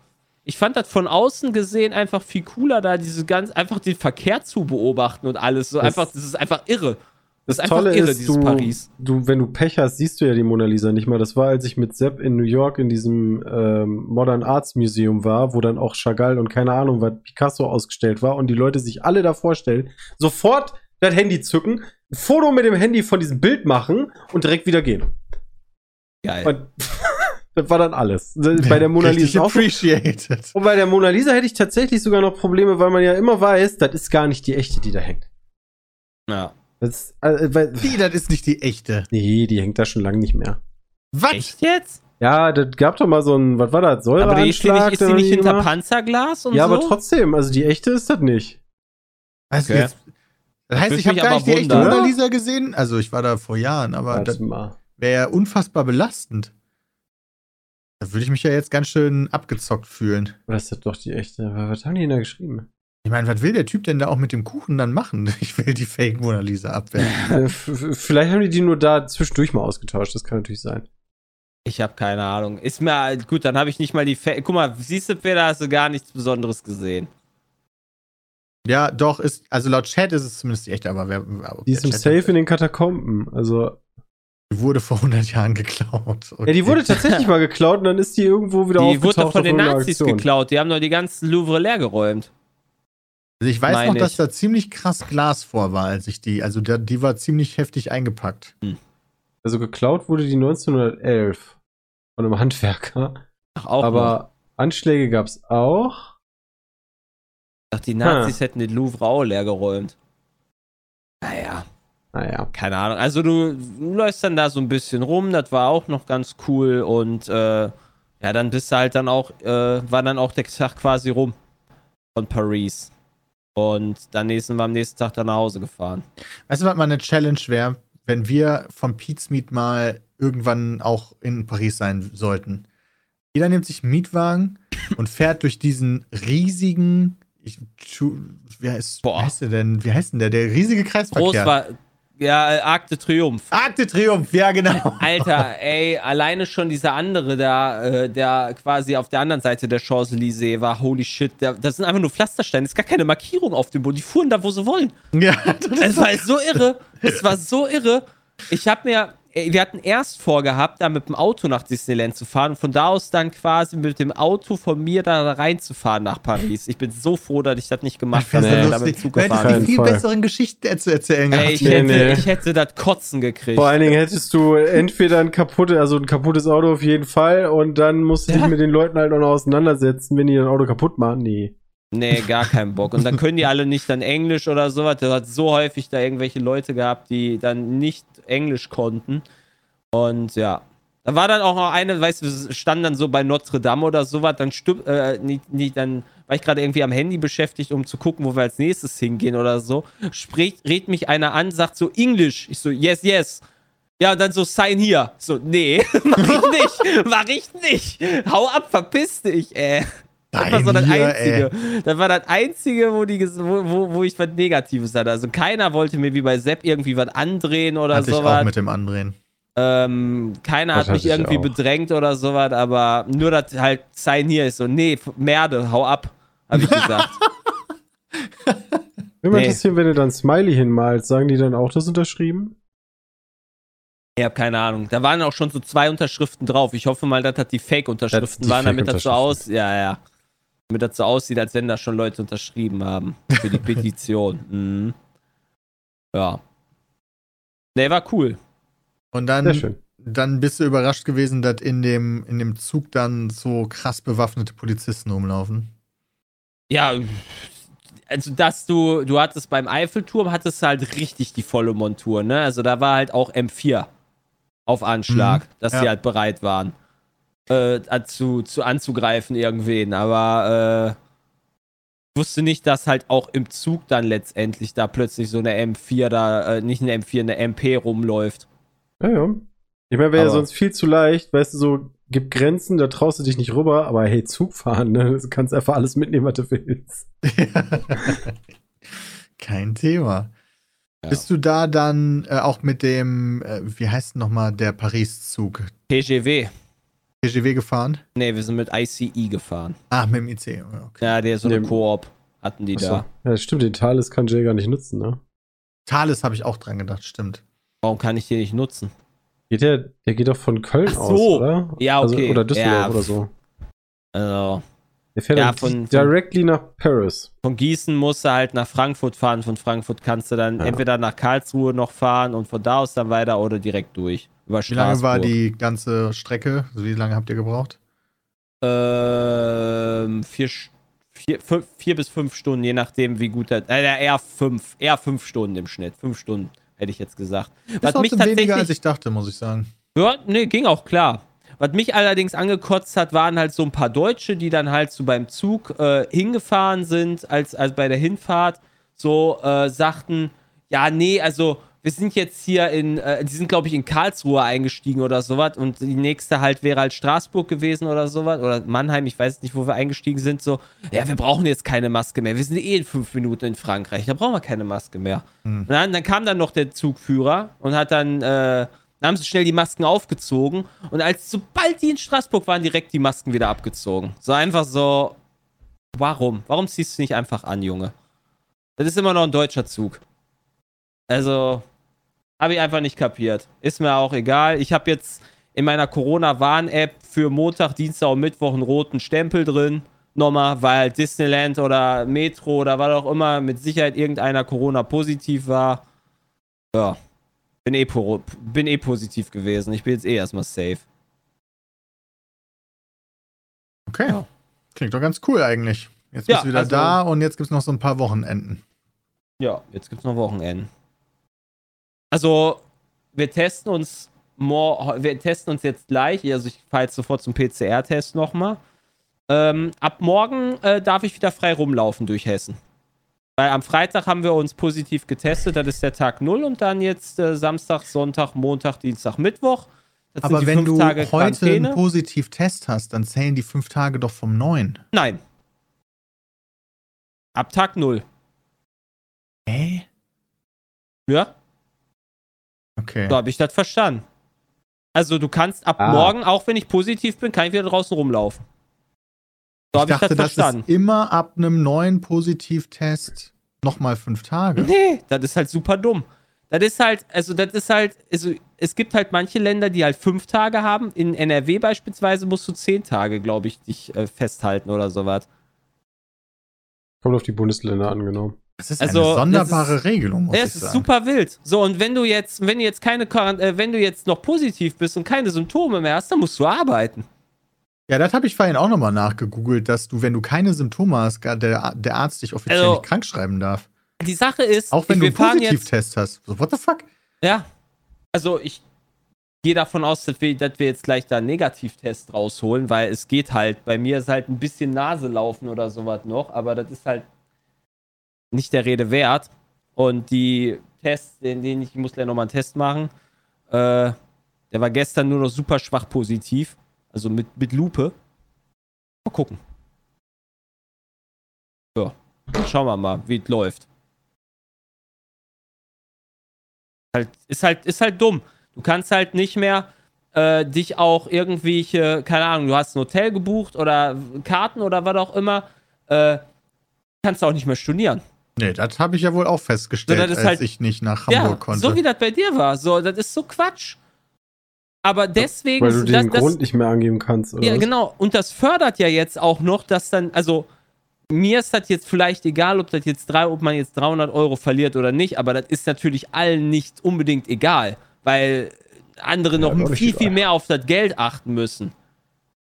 Ich fand das von außen gesehen einfach viel cooler, da diese ganz einfach den Verkehr zu beobachten und alles. So Das- einfach, das ist einfach irre. Das, Das Tolle irre, ist, du, Paris. du, wenn du Pech hast, siehst du ja die Mona Lisa nicht mal. Das war, als ich mit Sepp in New York in diesem ähm, Modern Arts Museum war, wo dann auch Chagall und keine Ahnung, was Picasso ausgestellt war und die Leute sich alle da vorstellen, sofort das Handy zücken, ein Foto mit dem Handy von diesem Bild machen und direkt wieder gehen. Geil. Und das war dann alles. Bei der Mona Lisa auch. Und bei der Mona Lisa hätte ich tatsächlich sogar noch Probleme, weil man ja immer weiß, das ist gar nicht die echte, die da hängt. ja. Das, äh, weil, Die, das ist nicht die echte. nee, die hängt da schon lange nicht mehr. Was? Echt jetzt? Ja, das gab doch mal so ein, was war das, Aber die ist die nicht, ist die nicht hinter gemacht? Panzerglas und Ja, so? aber trotzdem, also die echte ist das nicht. Du Okay. jetzt, das heißt, ich habe gar nicht die echte. Mona Lisa gesehen. Also ich war da vor Jahren, aber das Warte mal. wäre ja unfassbar belastend. Da würde ich mich ja jetzt ganz schön abgezockt fühlen. Oder ist das doch die echte? Was haben die denn da geschrieben? Ich meine, was will der Typ denn da auch mit dem Kuchen dann machen? Ich will die Fake Mona Lisa abwehren. Äh, Vielleicht haben die die nur da zwischendurch mal ausgetauscht, das kann natürlich sein. Ich habe keine Ahnung. Ist mir gut, dann habe ich nicht mal die. Fa Guck mal, siehst du, Peter, hast du gar nichts Besonderes gesehen. ja, doch, ist, also laut Chat ist es zumindest die echte, aber wer. ob Die ist im Safe in den Katakomben. Also. Die wurde vor 100 Jahren geklaut. Ja, die wurde tatsächlich mal geklaut und dann ist die irgendwo wieder Die aufgetaucht wurde doch von den Nazis Aktion. geklaut. Die haben doch die ganzen Louvre leergeräumt. Also ich weiß Meine noch, dass ich. da ziemlich krass Glas vor war, als ich die, also da, die war ziemlich heftig eingepackt. Also geklaut wurde die 1911 von einem Handwerker. Ach, auch. noch. aber Anschläge gab es auch. Ach, die Nazis hätten den Louvre auch leergeräumt. Naja, Naja. keine Ahnung. Also du läufst dann da so ein bisschen rum, das war auch noch ganz cool und äh, ja, dann bist du halt dann auch, äh, war dann auch der Tag quasi rum von Paris. Und dann nächsten, war am nächsten Tag dann nach Hause gefahren. Weißt du, was mal eine Challenge wäre, wenn wir vom Pete's Meet mal irgendwann auch in Paris sein sollten? Jeder nimmt sich einen Mietwagen und fährt durch diesen riesigen, ich, wie, heißt, wie heißt der denn? Wie heißt denn der? Der riesige Kreisverkehr. war, ja, äh, Triomphe. Arc de Triomphe, ja genau. Alter, ey, alleine schon dieser andere da, äh, der quasi auf der anderen Seite der Champs-Élysées war, holy shit, der, das sind einfach nur Pflastersteine, das ist gar keine Markierung auf dem Boden, die fuhren da, wo sie wollen. Ja, Es war so irre, es war so irre. Ich hab mir, wir hatten erst vorgehabt, da mit dem Auto nach Disneyland zu fahren und von da aus dann quasi mit dem Auto von mir da reinzufahren nach Paris. Ich bin so froh, dass ich das nicht gemacht habe, Nee. da mit. Zug hättest viel Fall. besseren Geschichten zu erzählen Ey, ich Nee, hätte, nee. ich hätte das Kotzen gekriegt. Vor allen Dingen hättest du entweder ein kaputtes, also ein kaputtes Auto auf jeden Fall und dann musst du Ja. dich mit den Leuten halt auch noch auseinandersetzen, wenn die dein Auto kaputt machen. Nee. Nee, gar keinen Bock. Und dann können die alle nicht dann Englisch oder sowas. Du hat so häufig da irgendwelche Leute gehabt, die dann nicht Englisch konnten. Und ja. Da war dann auch noch eine, weißt du, wir standen dann so bei Notre Dame oder sowas, dann stüpp, äh, nicht, nicht, dann war ich gerade irgendwie am Handy beschäftigt, um zu gucken, wo wir als nächstes hingehen oder so. Spricht, redet mich einer an, sagt so Englisch. Ich so, yes, yes. Ja, und dann so, sign hier. So, nee, mach ich nicht. Mach ich nicht. Hau ab, verpiss dich, ey. Das war so das hier, Einzige. Das war das Einzige, wo, die, wo, wo, wo ich was Negatives hatte. Also keiner wollte mir wie bei Sepp irgendwie was andrehen oder Hatte ich auch sowas. mit dem Andrehen. Ähm, keiner Das hat mich irgendwie auch. bedrängt oder sowas, aber nur das halt Sign hier ist so, nee, Merde, hau ab, hab ich gesagt. Würde Nee. interessieren, wenn du dann Smiley hinmalst, sagen die dann auch das unterschrieben? ich hab keine Ahnung. Da waren auch schon so zwei Unterschriften drauf. Ich hoffe mal, dass das die Fake-Unterschriften waren, damit das so aus, ja, ja. Damit das so aussieht, als wenn da schon Leute unterschrieben haben für die Petition. Mhm. Ja. Nee, war cool. Und dann, dann bist du überrascht gewesen, dass in dem, in dem Zug dann so krass bewaffnete Polizisten rumlaufen. Ja, also dass du, du hattest beim Eiffelturm, hattest halt richtig die volle Montur, ne? Also da war halt auch M4 auf Anschlag, Mhm, dass ja. sie halt bereit waren, äh, zu, zu anzugreifen irgendwen. Aber äh, wusste nicht, dass halt auch im Zug dann letztendlich da plötzlich so eine M4 da, äh, nicht eine M4, eine MP rumläuft. Ja, ja. Ich meine, wäre ja sonst viel zu leicht, weißt du, so, gibt Grenzen, da traust du dich nicht rüber, aber hey, Zug fahren, ne? Du kannst einfach alles mitnehmen, was du willst. Kein Thema. Ja. Bist du da dann äh, auch mit dem, äh, wie heißt nochmal der Paris-Zug? TGW. TGW gefahren? Ne, wir sind mit ICE gefahren. Ah, mit dem IC. Ja, Okay. Ja, der ist so eine Nee. Koop hatten die Achso. da. Ja, stimmt, den Thales kann Jay gar nicht nutzen, ne? Thales habe ich auch dran gedacht, stimmt. Warum kann ich den nicht nutzen? Geht der, der geht doch von Köln Ach aus, so. oder? Ja, Also, okay. oder Düsseldorf Ja, oder so. Also, Der fährt Ja, dann von- directly nach Paris. von Gießen musst du halt nach Frankfurt fahren. Von Frankfurt kannst du dann Ja. entweder nach Karlsruhe noch fahren und von da aus dann weiter oder direkt durch. Über Wie lange war Straßburg. die ganze Strecke? Also wie lange habt ihr gebraucht? Ähm, vier, vier, fünf, vier bis fünf Stunden, je nachdem, wie gut der. Äh, eher fünf. Eher fünf Stunden im Schnitt. Fünf Stunden, hätte ich jetzt gesagt. Das Was mich ist weniger, als ich dachte, muss ich sagen. Ja, nee, ging auch klar. Was mich allerdings angekotzt hat, waren halt so ein paar Deutsche, die dann halt so beim Zug äh, hingefahren sind, als, als bei der Hinfahrt, so äh, sagten, ja, nee, also wir sind jetzt hier in, äh, die sind glaube ich in Karlsruhe eingestiegen oder sowas und die nächste halt wäre halt Straßburg gewesen oder sowas oder Mannheim, ich weiß nicht, wo wir eingestiegen sind, so, ja, wir brauchen jetzt keine Maske mehr, wir sind eh in fünf Minuten in Frankreich, da brauchen wir keine Maske mehr. Hm. Und dann, dann kam dann noch der Zugführer und hat dann, äh, dann haben sie schnell die Masken aufgezogen und als sobald die in Straßburg waren, direkt die Masken wieder abgezogen. So einfach so, warum? Warum ziehst du nicht einfach an, Junge? Das ist immer noch ein deutscher Zug. Also, habe ich einfach nicht kapiert. Ist mir auch egal. Ich habe jetzt in meiner Corona-Warn-App für Montag, Dienstag und Mittwoch einen roten Stempel drin. Nochmal, weil Disneyland oder Metro oder was auch immer mit Sicherheit irgendeiner Corona-positiv war. Ja. Bin eh, bin eh positiv gewesen. Ich bin jetzt eh erstmal safe. Okay. Ja. Klingt doch ganz cool eigentlich. Jetzt Ja, bist du wieder also- da und jetzt gibt es noch so ein paar Wochenenden. Ja, jetzt gibt's noch Wochenenden. Also, wir testen uns mor wir testen uns jetzt gleich. Also, ich fahre jetzt sofort zum PCR-Test nochmal. Ähm, ab morgen äh, darf ich wieder frei rumlaufen durch Hessen. Weil am Freitag haben wir uns positiv getestet, das ist der Tag 0 und dann jetzt äh, Samstag, Sonntag, Montag, Dienstag, Mittwoch. Das Aber wenn du Tage heute Quarantäne. einen Positiv-Test hast, dann zählen die fünf Tage doch vom neuen. Nein. Ab Tag 0. Hä? Ja? Okay. So habe ich das verstanden. Also du kannst ab Ah. morgen, auch wenn ich positiv bin, kann ich wieder draußen rumlaufen. So ich habe ich das das verstanden. ist immer ab einem neuen Positivtest nochmal fünf Tage. Nee, das ist halt super dumm. Das ist halt, also das ist halt, also es gibt halt manche Länder, die halt fünf Tage haben. In NRW beispielsweise musst du zehn Tage, glaube ich, dich äh, festhalten oder sowas. Kommt auf die Bundesländer angenommen. Das ist Also, eine sonderbare ist- Regelung, muss es ist sagen. super wild. So, und wenn du jetzt, wenn du jetzt keine äh, wenn du jetzt noch positiv bist und keine Symptome mehr hast, dann musst du arbeiten. Ja, das habe ich vorhin auch nochmal nachgegoogelt, dass du, wenn du keine Symptome hast, der, der Arzt dich offiziell Also- nicht krank schreiben darf. Die Sache ist, Auch wenn du einen Positivtest hast. So, what the fuck? Ja. Also ich gehe davon aus, dass wir, dass wir jetzt gleich da einen Negativtest rausholen, weil es geht halt. Bei mir ist halt ein bisschen Nase laufen oder sowas noch, aber das ist halt nicht der Rede wert. Und die Tests, den, den ich, ich muss gleich nochmal einen Test machen, äh, der war gestern nur noch super schwach positiv. Also mit, mit Lupe. Mal gucken. Ja. Schauen wir mal, wie es läuft. Halt, ist halt, ist halt dumm. Du kannst halt nicht mehr äh, dich auch irgendwelche, keine Ahnung, du hast ein Hotel gebucht oder Karten oder was auch immer, äh, kannst du auch nicht mehr stornieren. Nee, das habe ich ja wohl auch festgestellt, So, das als halt- ich nicht nach Hamburg ja, konnte. so wie das bei dir war. So, das ist so Quatsch. Aber deswegen, Weil du den das, das, Grund nicht mehr angeben kannst, oder? ja, was? genau. Und das fördert ja jetzt auch noch, dass dann, also mir ist das jetzt vielleicht egal, ob das jetzt drei, ob man jetzt 300 Euro verliert oder nicht, aber das ist natürlich allen nicht unbedingt egal, weil andere noch auch nicht viel, viel- viel mehr auf das Geld achten müssen.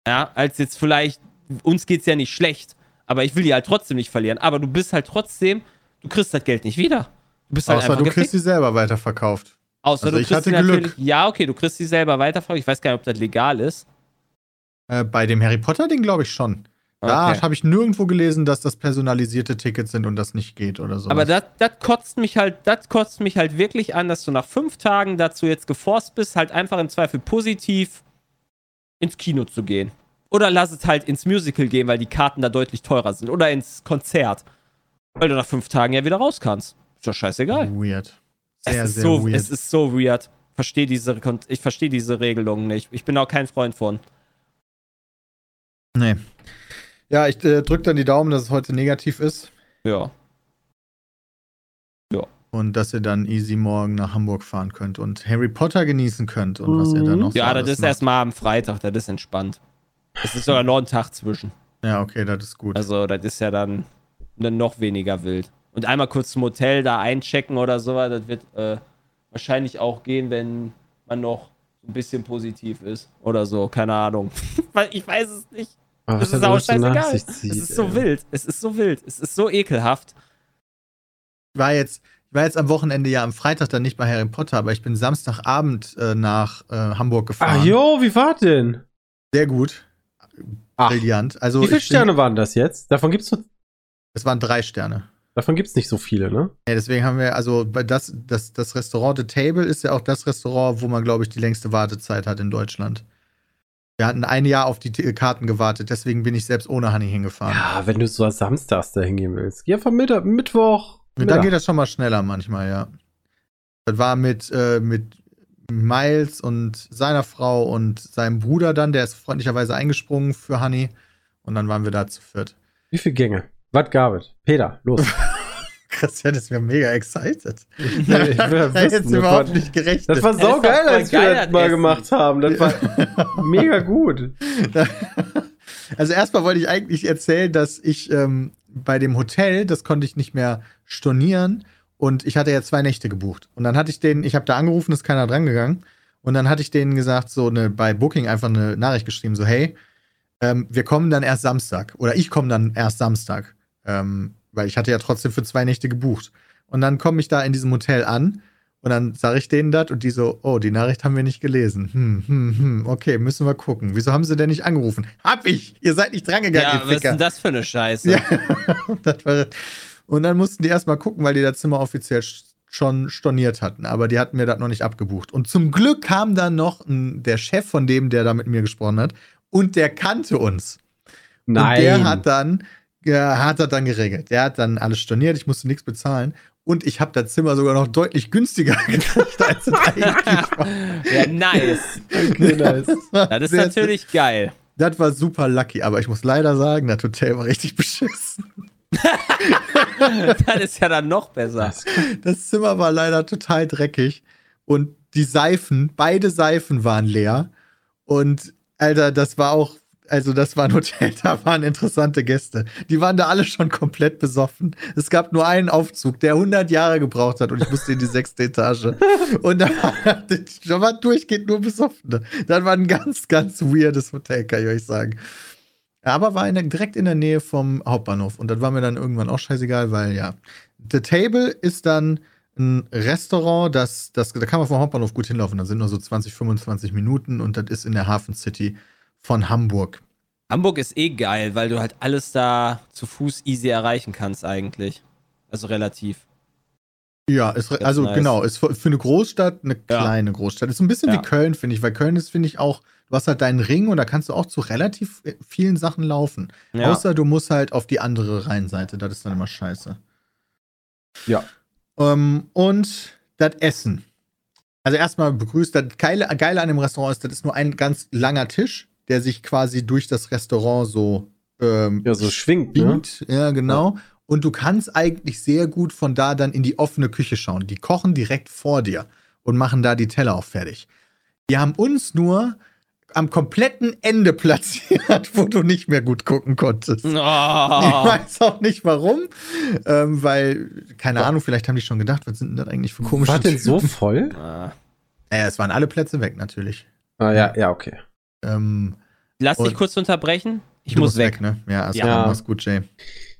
Ja, als jetzt vielleicht, uns geht's ja nicht schlecht, aber ich will die halt trotzdem nicht verlieren. Aber du bist halt trotzdem, du kriegst das Geld nicht wieder. Du bist halt Außer einfach du kriegst gefickt. sie selber weiterverkauft. Außer also du ich kriegst hatte die Glück. Ja, okay, du kriegst sie selber weiterverkauft. Ich weiß gar nicht, ob das legal ist. Äh, bei dem Harry Potter-Ding glaube ich schon. Da Okay. habe ich nirgendwo gelesen, dass das personalisierte Tickets sind und das nicht geht oder so. Aber das, das kotzt mich halt, das kotzt mich halt wirklich an, dass du nach fünf Tagen dazu jetzt geforst bist, halt einfach im Zweifel positiv ins Kino zu gehen. Oder lass es halt ins Musical gehen, weil die Karten da deutlich teurer sind. Oder ins Konzert. Weil du nach fünf Tagen ja wieder raus kannst. Ist doch scheißegal. weird. Sehr, es, ist sehr so, weird. es ist so weird. Versteh diese, ich verstehe diese Regelungen nicht. Ich bin auch kein Freund von. nee. Ja, ich äh, drücke dann die Daumen, dass es heute negativ ist Ja. und dass ihr dann easy morgen nach Hamburg fahren könnt und Harry Potter genießen könnt und was ihr dann noch so Ja, das ist macht. erstmal am Freitag, das ist entspannt. Es ist sogar noch ein Tag zwischen. Ja, okay, das ist gut. Also, das ist ja dann, dann noch weniger wild. Und einmal kurz zum Hotel da einchecken oder sowas, das wird äh, wahrscheinlich auch gehen, wenn man noch ein bisschen positiv ist oder so, keine Ahnung. Weil ich weiß es nicht. Ach, Es was ist auch scheißegal. Es ist so ey. wild. Es ist so wild. Es ist so ekelhaft. Ich war jetzt, ich war jetzt am Wochenende ja am Freitag dann nicht bei Harry Potter, aber ich bin Samstagabend äh, nach äh, Hamburg gefahren. Ach jo, wie war denn? Sehr gut. Ach, Brillant. Also wie viele bin- Sterne waren das jetzt? Davon gibt's nur, Es waren drei Sterne. davon gibt's nicht so viele, ne? Ja, deswegen haben wir, also das, das, das Restaurant The Table ist ja auch das Restaurant, wo man, glaube ich, die längste Wartezeit hat in Deutschland. Wir hatten ein Jahr auf die Karten gewartet, deswegen bin ich selbst ohne Honey hingefahren. Ja, wenn du so samstags da hingehen willst. Geh einfach Mittag, Mittwoch. Mittag. da geht das schon mal schneller manchmal, ja. Das war mit, äh, mit Miles und seiner Frau und seinem Bruder dann, der ist freundlicherweise eingesprungen für Honey. Und dann waren wir da zu viert. Wie viele Gänge? Was gab es? Peter, los. Christian ist mir mega excited. ich das überhaupt war- nicht gerechnet. Das war saugeil, voll als wir geil, das das mal Essen. gemacht haben. Das war mega gut. Also erstmal wollte ich eigentlich erzählen, dass ich ähm, bei dem Hotel, das konnte ich nicht mehr stornieren und ich hatte ja zwei Nächte gebucht. Und dann hatte ich den, ich habe da angerufen, ist keiner dran gegangen. Und dann hatte ich denen gesagt, so eine, bei Booking einfach eine Nachricht geschrieben, so, hey, ähm, wir kommen dann erst Samstag. Oder ich komme dann erst Samstag. Ähm, weil ich hatte ja trotzdem für zwei Nächte gebucht. Und dann komme ich da in diesem Hotel an und dann sage ich denen das und die so, oh, die Nachricht haben wir nicht gelesen. Hm, hm, hm, okay, müssen wir gucken. Wieso haben sie denn nicht angerufen? Hab ich! Ihr seid nicht drangegangen, Ja, ihr was ist Ficker. denn das für eine Scheiße? Ja, das war, und dann mussten die erstmal gucken, weil die das Zimmer offiziell sch- schon storniert hatten. Aber die hatten mir das noch nicht abgebucht. Und zum Glück kam dann noch ein, der Chef von dem, der da mit mir gesprochen hat. Und der kannte uns. Nein. Und der hat dann, ja, hat das dann geregelt. Der hat dann alles storniert, ich musste nichts bezahlen. Und ich habe das Zimmer sogar noch deutlich günstiger gekriegt, als es eigentlich war. Ja, nice. okay, nice. Das ist Sehr- natürlich geil. Das war super lucky, aber ich muss leider sagen, das Hotel war richtig beschissen. Das ist ja dann noch besser. Das Zimmer war leider total dreckig und die Seifen, beide Seifen waren leer. Und Alter, das war auch, also das war ein Hotel, da waren interessante Gäste. Die waren da alle schon komplett besoffen. Es gab nur einen Aufzug, der 100 Jahre gebraucht hat und ich musste in die sechste Etage. Und da war, da war durchgehend nur Besoffene. Das war ein ganz, ganz weirdes Hotel, kann ich euch sagen. Aber war in der, direkt in der Nähe vom Hauptbahnhof. Und das war mir dann irgendwann auch scheißegal, weil ja. The Table ist dann ein Restaurant, das, das, da kann man vom Hauptbahnhof gut hinlaufen. Da sind nur so 20, 25 Minuten und das ist in der Hafen City von Hamburg. Hamburg ist eh geil, weil du halt alles da zu Fuß easy erreichen kannst eigentlich. Also relativ. Ja, ist, also nice. genau, ist für, eine Großstadt eine Ja. kleine Großstadt. Ist ein bisschen Ja. wie Köln, finde ich, weil Köln ist, finde ich, auch, du hast halt deinen Ring und da kannst du auch zu relativ äh, vielen Sachen laufen. Ja. Außer du musst halt auf die andere Rheinseite, das ist dann immer scheiße. Ja. Ähm, und das Essen. Also erstmal begrüßt, das Geile, Geile an dem Restaurant ist, das ist nur ein ganz langer Tisch, der sich quasi durch das Restaurant so ähm, Ja, so schwingt, ne? Beamt, ja, genau. Und du kannst eigentlich sehr gut von da dann in die offene Küche schauen. Die kochen direkt vor dir und machen da die Teller auch fertig. Die haben uns nur am kompletten Ende platziert, wo du nicht mehr gut gucken konntest. Ich Oh, weiß auch nicht warum, ähm, weil, keine Ahnung, vielleicht haben die schon gedacht, was sind denn das eigentlich für komische War denn so voll? Ah. Naja, es waren alle Plätze weg, natürlich. Ah, ja, ja, okay. Ähm, Lass dich kurz unterbrechen. Ich muss musst weg. ne? Ja, also Ja. mach's gut, Jay.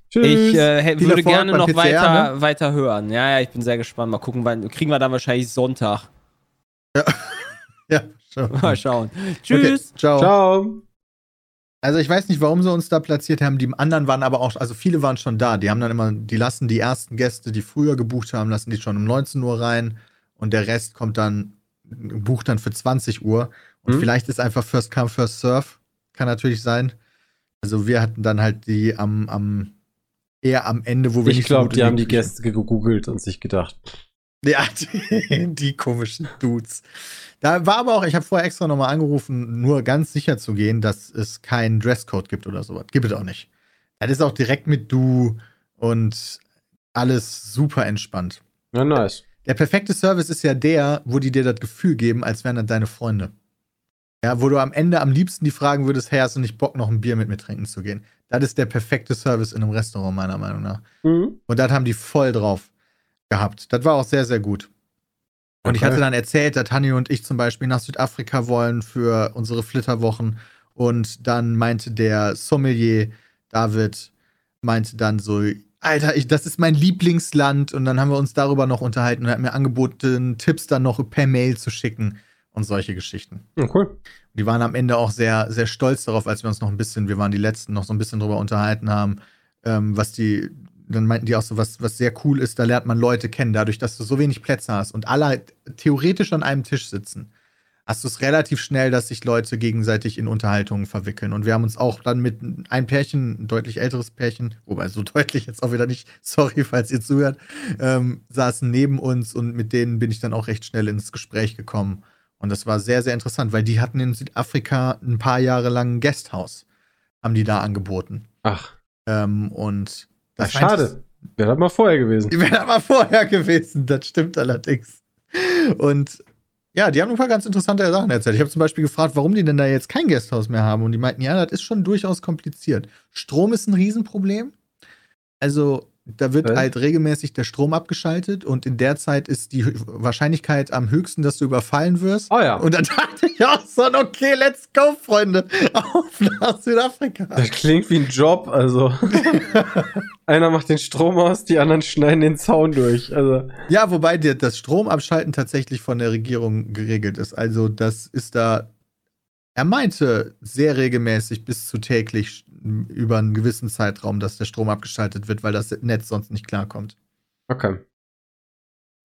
Tschüss. Ich äh, würde Erfolg gerne noch PCR, weiter, ne? weiter hören. Ja, ja, ich bin sehr gespannt. Mal gucken, wann kriegen wir dann wahrscheinlich Sonntag. Ja, schon. Mal schauen. Okay, Tschüss. ciao. Ciao. Also ich weiß nicht, warum sie uns da platziert haben. Die anderen waren aber auch, also viele waren schon da. Die haben dann immer, die lassen die ersten Gäste, die früher gebucht haben, lassen die schon um 19 Uhr rein und der Rest kommt dann, bucht dann für 20 Uhr. Und Mhm. vielleicht ist einfach First Come, First Serve. Kann natürlich sein. Also wir hatten dann halt die am, am eher am Ende, wo wir Ich glaube, die haben die Gäste gegoogelt und sich gedacht. Ja, die, die komischen Dudes. Da war aber auch, ich habe vorher extra nochmal angerufen, nur ganz sicher zu gehen, dass es keinen Dresscode gibt oder sowas. Gibt es auch nicht. Das ist auch direkt mit du und alles super entspannt. Ja, nice. Der perfekte Service ist ja der, wo die dir das Gefühl geben, als wären das deine Freunde. Ja, wo du am Ende am liebsten die fragen würdest, hey, hast du nicht Bock, noch ein Bier mit mir trinken zu gehen? Das ist der perfekte Service in einem Restaurant, meiner Meinung nach. Mhm. Und das haben die voll drauf gehabt. Das war auch sehr, sehr gut. Und ich Okay. hatte dann erzählt, dass Hanni und ich zum Beispiel nach Südafrika wollen für unsere Flitterwochen. Und dann meinte der Sommelier, David, meinte dann so, Alter, ich, das ist mein Lieblingsland. Und dann haben wir uns darüber noch unterhalten und er hat mir angeboten, Tipps dann noch per Mail zu schicken und solche Geschichten. Ja, cool. Die waren am Ende auch sehr, sehr stolz darauf, als wir uns noch ein bisschen, wir waren die Letzten, noch so ein bisschen drüber unterhalten haben, ähm, was die, dann meinten die auch so, was, was sehr cool ist, da lernt man Leute kennen, dadurch, dass du so wenig Plätze hast und alle halt theoretisch an einem Tisch sitzen. Hast du es relativ schnell, dass sich Leute gegenseitig in Unterhaltungen verwickeln. Und wir haben uns auch dann mit ein Pärchen, ein deutlich älteres Pärchen, wobei so deutlich jetzt auch wieder nicht, sorry, falls ihr zuhört, ähm, saßen neben uns und mit denen bin ich dann auch recht schnell ins Gespräch gekommen. Und das war sehr, sehr interessant, weil die hatten in Südafrika ein paar Jahre lang ein Guesthouse, haben die da angeboten. Ach, Ähm, und na, war schade. Wäre das mal vorher gewesen. Die wären aber vorher gewesen, das stimmt allerdings. Und ja, die haben ein paar ganz interessante Sachen erzählt. Ich habe zum Beispiel gefragt, warum die denn da jetzt kein Gasthaus mehr haben. Und die meinten, ja, das ist schon durchaus kompliziert. Strom ist ein Riesenproblem. Also, da wird Okay. halt regelmäßig der Strom abgeschaltet und in der Zeit ist die Wahrscheinlichkeit am höchsten, dass du überfallen wirst. Oh ja. Und dann dachte ich auch so, okay, let's go, Freunde. Auf nach Südafrika. Das klingt wie ein Job, also. Einer macht den Strom aus, die anderen schneiden den Zaun durch. Also, Ja, wobei dir das Stromabschalten tatsächlich von der Regierung geregelt ist. Also, das ist da. Er meinte sehr regelmäßig bis zu täglich über einen gewissen Zeitraum, dass der Strom abgeschaltet wird, weil das Netz sonst nicht klarkommt. okay.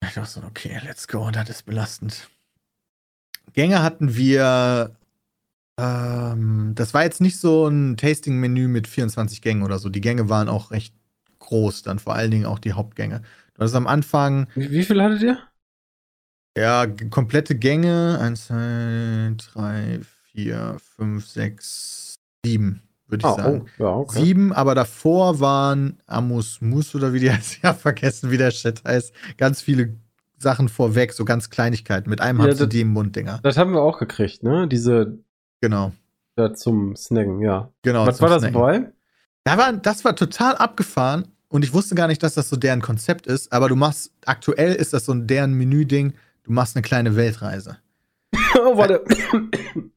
Ich dachte so, okay, let's go, das ist belastend. Gänge hatten wir. Ähm, das war jetzt nicht so ein Tasting-Menü mit 24 Gängen oder so. Die Gänge waren auch recht groß, dann vor allen Dingen auch die Hauptgänge. Du hast am Anfang Wie, wie viel hattet ihr? Ja, komplette Gänge. Eins, zwei, drei, vier, fünf, sechs, sieben, würde ich Ah, sagen. oh, ja, okay. Sieben, aber davor waren Amus Mus oder wie die heißt. Ich hab vergessen, wie der Shit heißt. Ganz viele Sachen vorweg, so ganz Kleinigkeiten. Mit einem Ja, hast du die im Mund, Dinger. Das haben wir auch gekriegt, ne? Diese Genau. da zum Snacken, ja. genau Was war das Snacken. dabei? Da war, das war total abgefahren und ich wusste gar nicht, dass das so deren Konzept ist, aber du machst, aktuell ist das so ein deren Menü-Ding, du machst eine kleine Weltreise. oh, warte.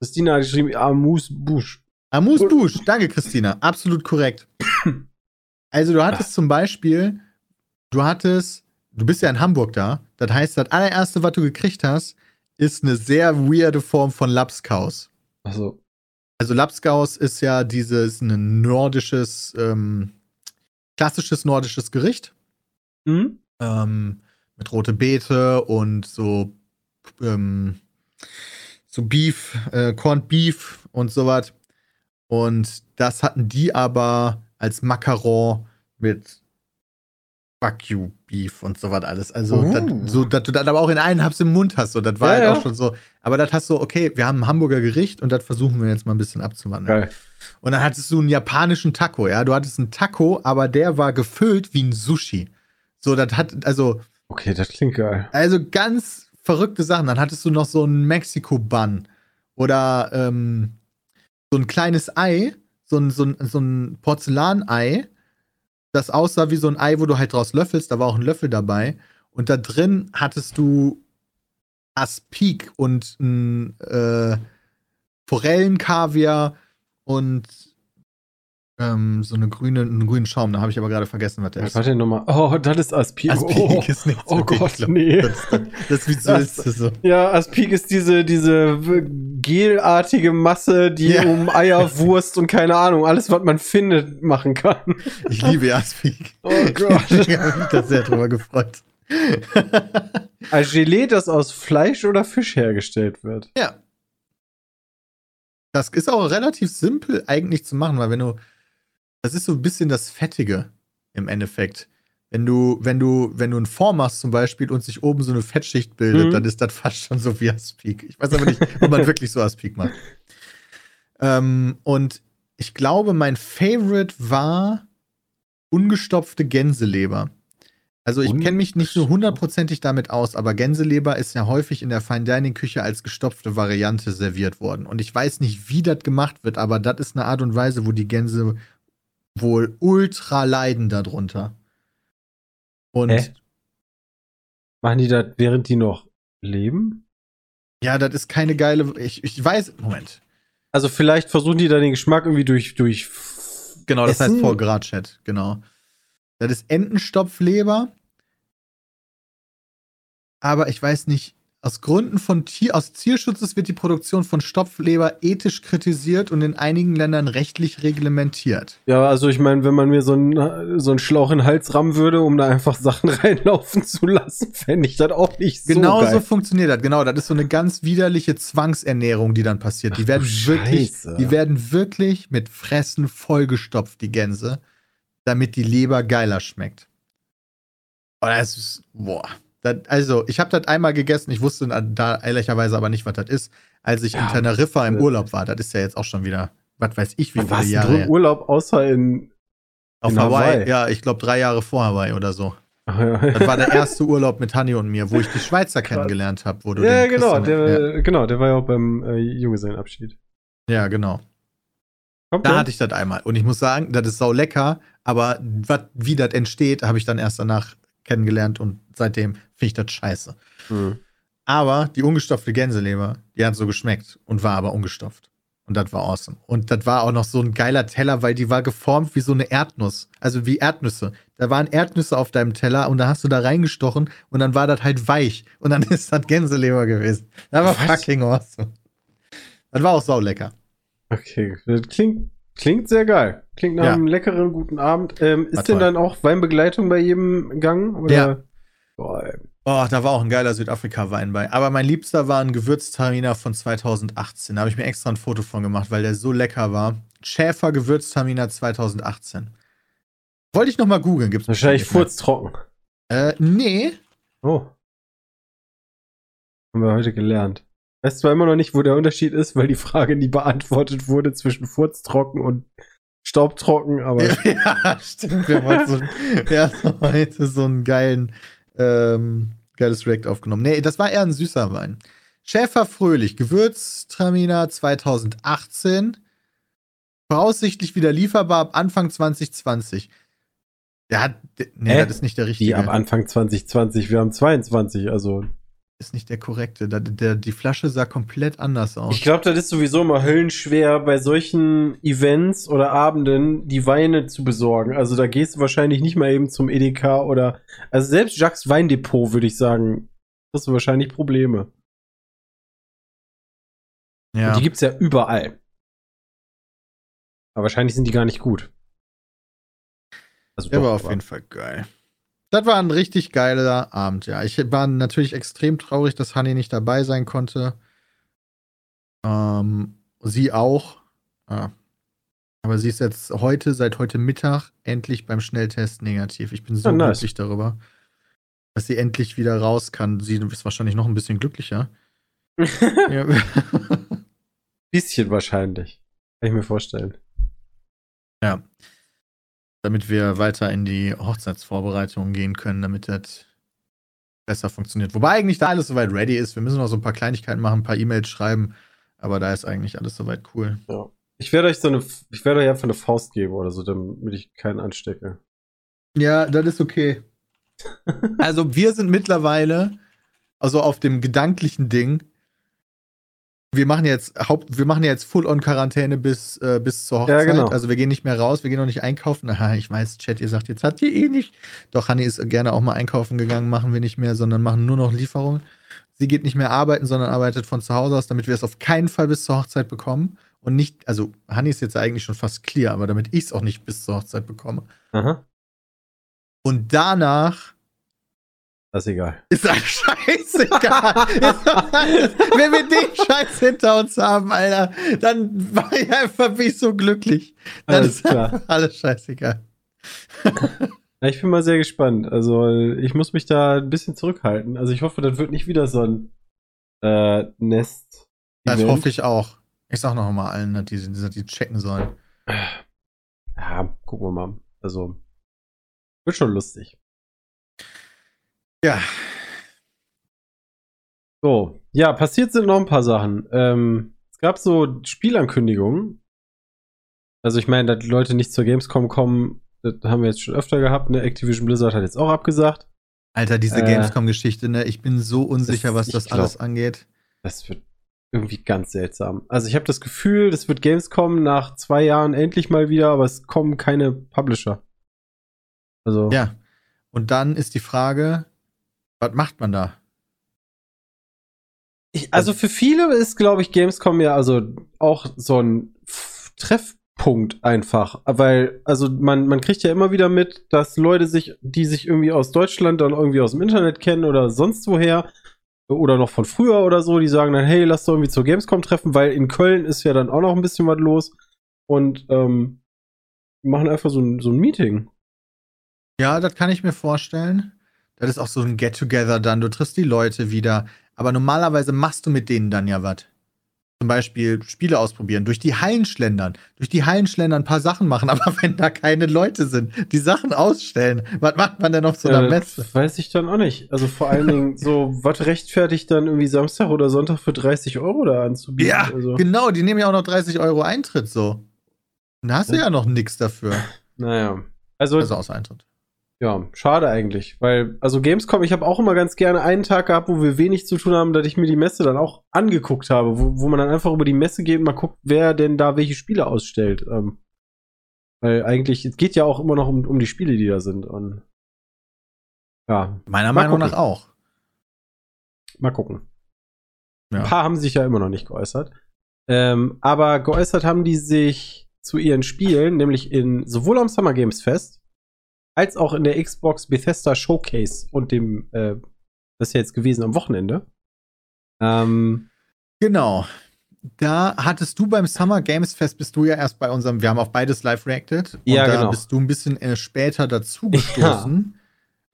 Christina hat geschrieben, Amus Busch. Amuse Bouche, danke Christina, absolut korrekt. Also du hattest zum Beispiel, du hattest, du bist ja in Hamburg da, das heißt, das allererste, was du gekriegt hast, ist eine sehr weirde Form von Lapskaus. Also, Also Lapskaus ist ja dieses ein nordisches, ähm, klassisches nordisches Gericht hm? ähm, mit rote Beete und so ähm, so Beef, äh, Corned Beef und sowas. Und das hatten die aber als Macaron mit Wagyu Beef und sowas alles. Also, Uh. dat, so, dass du das aber auch in einen Haps im Mund hast. So, das war Ja, halt ja. auch schon so. Aber das hast du, okay, wir haben ein Hamburger Gericht und das versuchen wir jetzt mal ein bisschen abzuwandeln. Geil. Und dann hattest du einen japanischen Taco, ja. Du hattest einen Taco, aber der war gefüllt wie ein Sushi. So, das hat, also, Okay, das klingt geil. also ganz verrückte Sachen. Dann hattest du noch so einen Mexiko-Bun oder ähm, so ein kleines Ei, so ein, so ein, so ein Porzellanei, das aussah wie so ein Ei, wo du halt draus löffelst. Da war auch ein Löffel dabei. Und da drin hattest du Aspik und ein äh, Forellenkaviar und ähm, so eine grüne, einen grünen Schaum. Da habe ich aber gerade vergessen, was der Was ist. war denn nochmal? Oh, das ist Aspik. Aspik oh, ist nichts oh Gott, glaub. nee. Das, das, das Sülze so. Ja, Aspik ist diese, diese gelartige Masse, die Ja. um Eier, Wurst und keine Ahnung, alles, was man findet, machen kann. Ich liebe Aspik. Oh Gott. ich habe mich da sehr drüber gefreut. Ein Gelee, das aus Fleisch oder Fisch hergestellt wird. Ja. Das ist auch relativ simpel eigentlich zu machen, weil wenn du, das ist so ein bisschen das Fettige im Endeffekt. Wenn du, wenn du, wenn du einen Fond machst zum Beispiel und sich oben so eine Fettschicht bildet, Mhm. dann ist das fast schon so wie Aspik. Ich weiß aber nicht, ob man wirklich so Aspik macht. Ähm, und ich glaube, mein Favorite war ungestopfte Gänseleber. Also ich kenne mich nicht so hundertprozentig damit aus, aber Gänseleber ist ja häufig in der Fine Dining Küche als gestopfte Variante serviert worden. Und ich weiß nicht, wie das gemacht wird, aber das ist eine Art und Weise, wo die Gänse wohl ultra leiden darunter. Und Hä? Machen die das, während die noch leben? ja, das ist keine geile. Ich, ich weiß. Moment. Also vielleicht versuchen die da den Geschmack irgendwie durch, durch Genau, das Essen? heißt Chat, genau. Das ist Entenstopfleber. Aber ich weiß nicht, aus Gründen von Tier, aus Tierschutzes wird die Produktion von Stopfleber ethisch kritisiert und in einigen Ländern rechtlich reglementiert. Ja, also ich meine, wenn man mir so einen, so einen Schlauch in den Hals rammen würde, um da einfach Sachen reinlaufen zu lassen, fände ich das auch nicht so Genau so funktioniert das. Genau, das ist so eine ganz widerliche Zwangsernährung, die dann passiert. Die werden du wirklich, Scheiße. die werden wirklich mit Fressen vollgestopft, die Gänse, damit die Leber geiler schmeckt. Oh, das ist, boah. Das, also, ich habe das einmal gegessen, ich wusste da ehrlicherweise aber nicht, was das ist, als ich Ja, in Teneriffa im Urlaub war. Das ist ja jetzt auch schon wieder, was weiß ich, wie viele warst Jahre her. Urlaub, außer in Auf in Hawaii. Hawaii? Ja, ich glaube drei Jahre vor Hawaii oder so. Ja. Das war der erste Urlaub mit Hanni und mir, wo ich die Schweizer kennengelernt habe. wo du ja, genau, der, genau, der war ja auch beim äh, Junggesellenabschied. ja. ja, genau. Kommt Da hatte ich das einmal. Und ich muss sagen, das ist sau lecker, aber wat, wie das entsteht, habe ich dann erst danach kennengelernt und seitdem finde ich das scheiße. Hm. Aber die ungestopfte Gänseleber, die hat so geschmeckt und war aber ungestopft. Und das war awesome. Und das war auch noch so ein geiler Teller, weil die war geformt wie so eine Erdnuss. Also wie Erdnüsse. Da waren Erdnüsse auf deinem Teller und da hast du da reingestochen und dann war das halt weich. Und dann ist das Gänseleber gewesen. Das war Was? fucking awesome. Das war auch sau lecker. Okay, das klingt, klingt sehr geil. Klingt nach Ja. einem leckeren, guten Abend. Ähm, ist denn dann auch Weinbegleitung bei jedem Gang? Oder? Ja. Boah. Oh, da war auch ein geiler Südafrika-Wein bei. Aber mein liebster war ein Gewürztraminer von 2018. Da habe ich mir extra ein Foto von gemacht, weil der so lecker war. Schäfer Gewürztraminer 2018. Wollte ich noch mal googeln. Gibt's Wahrscheinlich furztrocken. Äh, nee. Oh. Haben wir heute gelernt. Weißt zwar immer noch nicht, wo der Unterschied ist, weil die Frage nie beantwortet wurde zwischen furztrocken und staubtrocken, aber ja, stimmt. Wir haben so, haben heute so einen geilen, ähm, geiles React aufgenommen. Nee, das war eher ein süßer Wein. Schäfer Fröhlich, Gewürztraminer 2018. Voraussichtlich wieder lieferbar ab Anfang 2020. Der hat, nee, Hä? das ist nicht der die richtige. ab Anfang 2020, wir haben 22, also ist nicht der korrekte. Da, der, die Flasche sah komplett anders aus. Ich glaube, das ist sowieso immer höllenschwer, bei solchen Events oder Abenden die Weine zu besorgen. Also da gehst du wahrscheinlich nicht mal eben zum Edeka oder. Also selbst Jacques Weindepot, würde ich sagen, hast du wahrscheinlich Probleme. ja. Und die gibt's ja überall. Aber wahrscheinlich sind die gar nicht gut. Also Der doch, war auf aber- jeden Fall geil. Das war ein richtig geiler Abend, ja. Ich war natürlich extrem traurig, dass Honey nicht dabei sein konnte. Ähm, sie auch. Ja. Aber sie ist jetzt heute, seit heute Mittag, endlich beim Schnelltest negativ. Ich bin so Ah, nice. glücklich darüber, dass sie endlich wieder raus kann. Sie ist wahrscheinlich noch ein bisschen glücklicher. ja. Bisschen wahrscheinlich. Kann ich mir vorstellen. Ja. Damit wir weiter in die Hochzeitsvorbereitungen gehen können, damit das besser funktioniert. Wobei eigentlich da alles soweit ready ist. Wir müssen noch so ein paar Kleinigkeiten machen, ein paar E-Mails schreiben, aber da ist eigentlich alles soweit cool. Ja. Ich werde euch so eine, ich werde euch einfach eine Faust geben oder so, damit ich keinen anstecke. Ja, das ist okay. also wir sind mittlerweile also auf dem gedanklichen Ding, wir machen jetzt Haupt, wir machen jetzt Full-on-Quarantäne bis, äh, bis zur Hochzeit. Ja, genau. Also wir gehen nicht mehr raus, wir gehen noch nicht einkaufen. Aha, ich weiß, Chat, ihr sagt, jetzt hat ihr eh nicht. Doch, Hanni ist gerne auch mal einkaufen gegangen, machen wir nicht mehr, sondern machen nur noch Lieferungen. Sie geht nicht mehr arbeiten, sondern arbeitet von zu Hause aus, damit wir es auf keinen Fall bis zur Hochzeit bekommen. Und nicht, also Hanni ist jetzt eigentlich schon fast clear, aber damit ich es auch nicht bis zur Hochzeit bekomme. Aha. Und danach Das ist egal. ist das scheißegal. Wenn wir den Scheiß hinter uns haben, Alter, dann war ich einfach bin ich so glücklich. Dann Alles klar. alles scheißegal. Ja, ich bin mal sehr gespannt. Also, ich muss mich da ein bisschen zurückhalten. Also, ich hoffe, das wird nicht wieder so ein äh, Nest. Das hoffe ich auch. Ich sag noch mal allen, dass die, dass die checken sollen. Ja, gucken wir mal. Also, wird schon lustig. Ja, So, ja, passiert sind noch ein paar Sachen. Ähm, es gab so Spielankündigungen. Also ich meine, dass die Leute nicht zur Gamescom kommen, das haben wir jetzt schon öfter gehabt. Ne? Activision Blizzard hat jetzt auch abgesagt. Alter, diese Äh, Gamescom-Geschichte, ne? Ich bin so unsicher, das- was das glaub- alles angeht. Das wird irgendwie ganz seltsam. Also ich habe das Gefühl, das wird Gamescom nach zwei Jahren endlich mal wieder, aber es kommen keine Publisher. Also Ja. Und dann ist die Frage, was macht man da? Ich, also für viele ist, glaube ich, Gamescom ja also auch so ein Treffpunkt einfach, weil also man man kriegt ja immer wieder mit, dass Leute sich, die sich irgendwie aus Deutschland dann irgendwie aus dem Internet kennen oder sonst woher oder noch von früher oder so, die sagen dann, hey, lass doch irgendwie zur Gamescom treffen, weil in Köln ist ja dann auch noch ein bisschen was los und ähm, machen einfach so ein, so ein Meeting. Ja, das kann ich mir vorstellen. Das ist auch so ein Get-Together dann. Du triffst die Leute wieder. Aber normalerweise machst du mit denen dann ja was. Zum Beispiel Spiele ausprobieren, durch die Hallen schlendern, durch die Hallen schlendern, ein paar Sachen machen. Aber wenn da keine Leute sind, die Sachen ausstellen, was macht man denn auf so einer Ja, Messe? das weiß ich dann auch nicht. Also vor allen Dingen so, was rechtfertigt dann irgendwie Samstag oder Sonntag für 30 Euro da anzubieten? Ja, also, genau, die nehmen ja auch noch 30 Euro Eintritt so. Dann hast du ja noch nichts dafür. naja. Also, Also außer Eintritt. Ja, schade eigentlich. Weil, also Gamescom, ich habe auch immer ganz gerne einen Tag gehabt, wo wir wenig zu tun haben, dass ich mir die Messe dann auch angeguckt habe, wo, wo man dann einfach über die Messe geht und mal guckt, wer denn da welche Spiele ausstellt. Ähm, weil eigentlich, es geht ja auch immer noch um, um die Spiele, die da sind. Und ja, Meiner Mal Meinung gucken. nach auch. Mal gucken. Ja. Ein paar haben sich ja immer noch nicht geäußert. Ähm, aber geäußert haben die sich zu ihren Spielen, nämlich in sowohl am Summer Games Fest als auch in der Xbox Bethesda Showcase und dem, äh, das ist ja jetzt gewesen am Wochenende. Ähm, Genau. Da hattest du beim Summer Games Fest, bist du ja erst bei unserem, wir haben auf beides live reacted. Und Ja, da genau. bist du ein bisschen äh, später dazugestoßen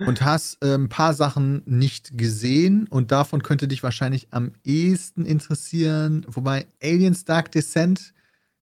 und hast äh, ein paar Sachen nicht gesehen. Und davon könnte dich wahrscheinlich am ehesten interessieren. Wobei Aliens Dark Descent,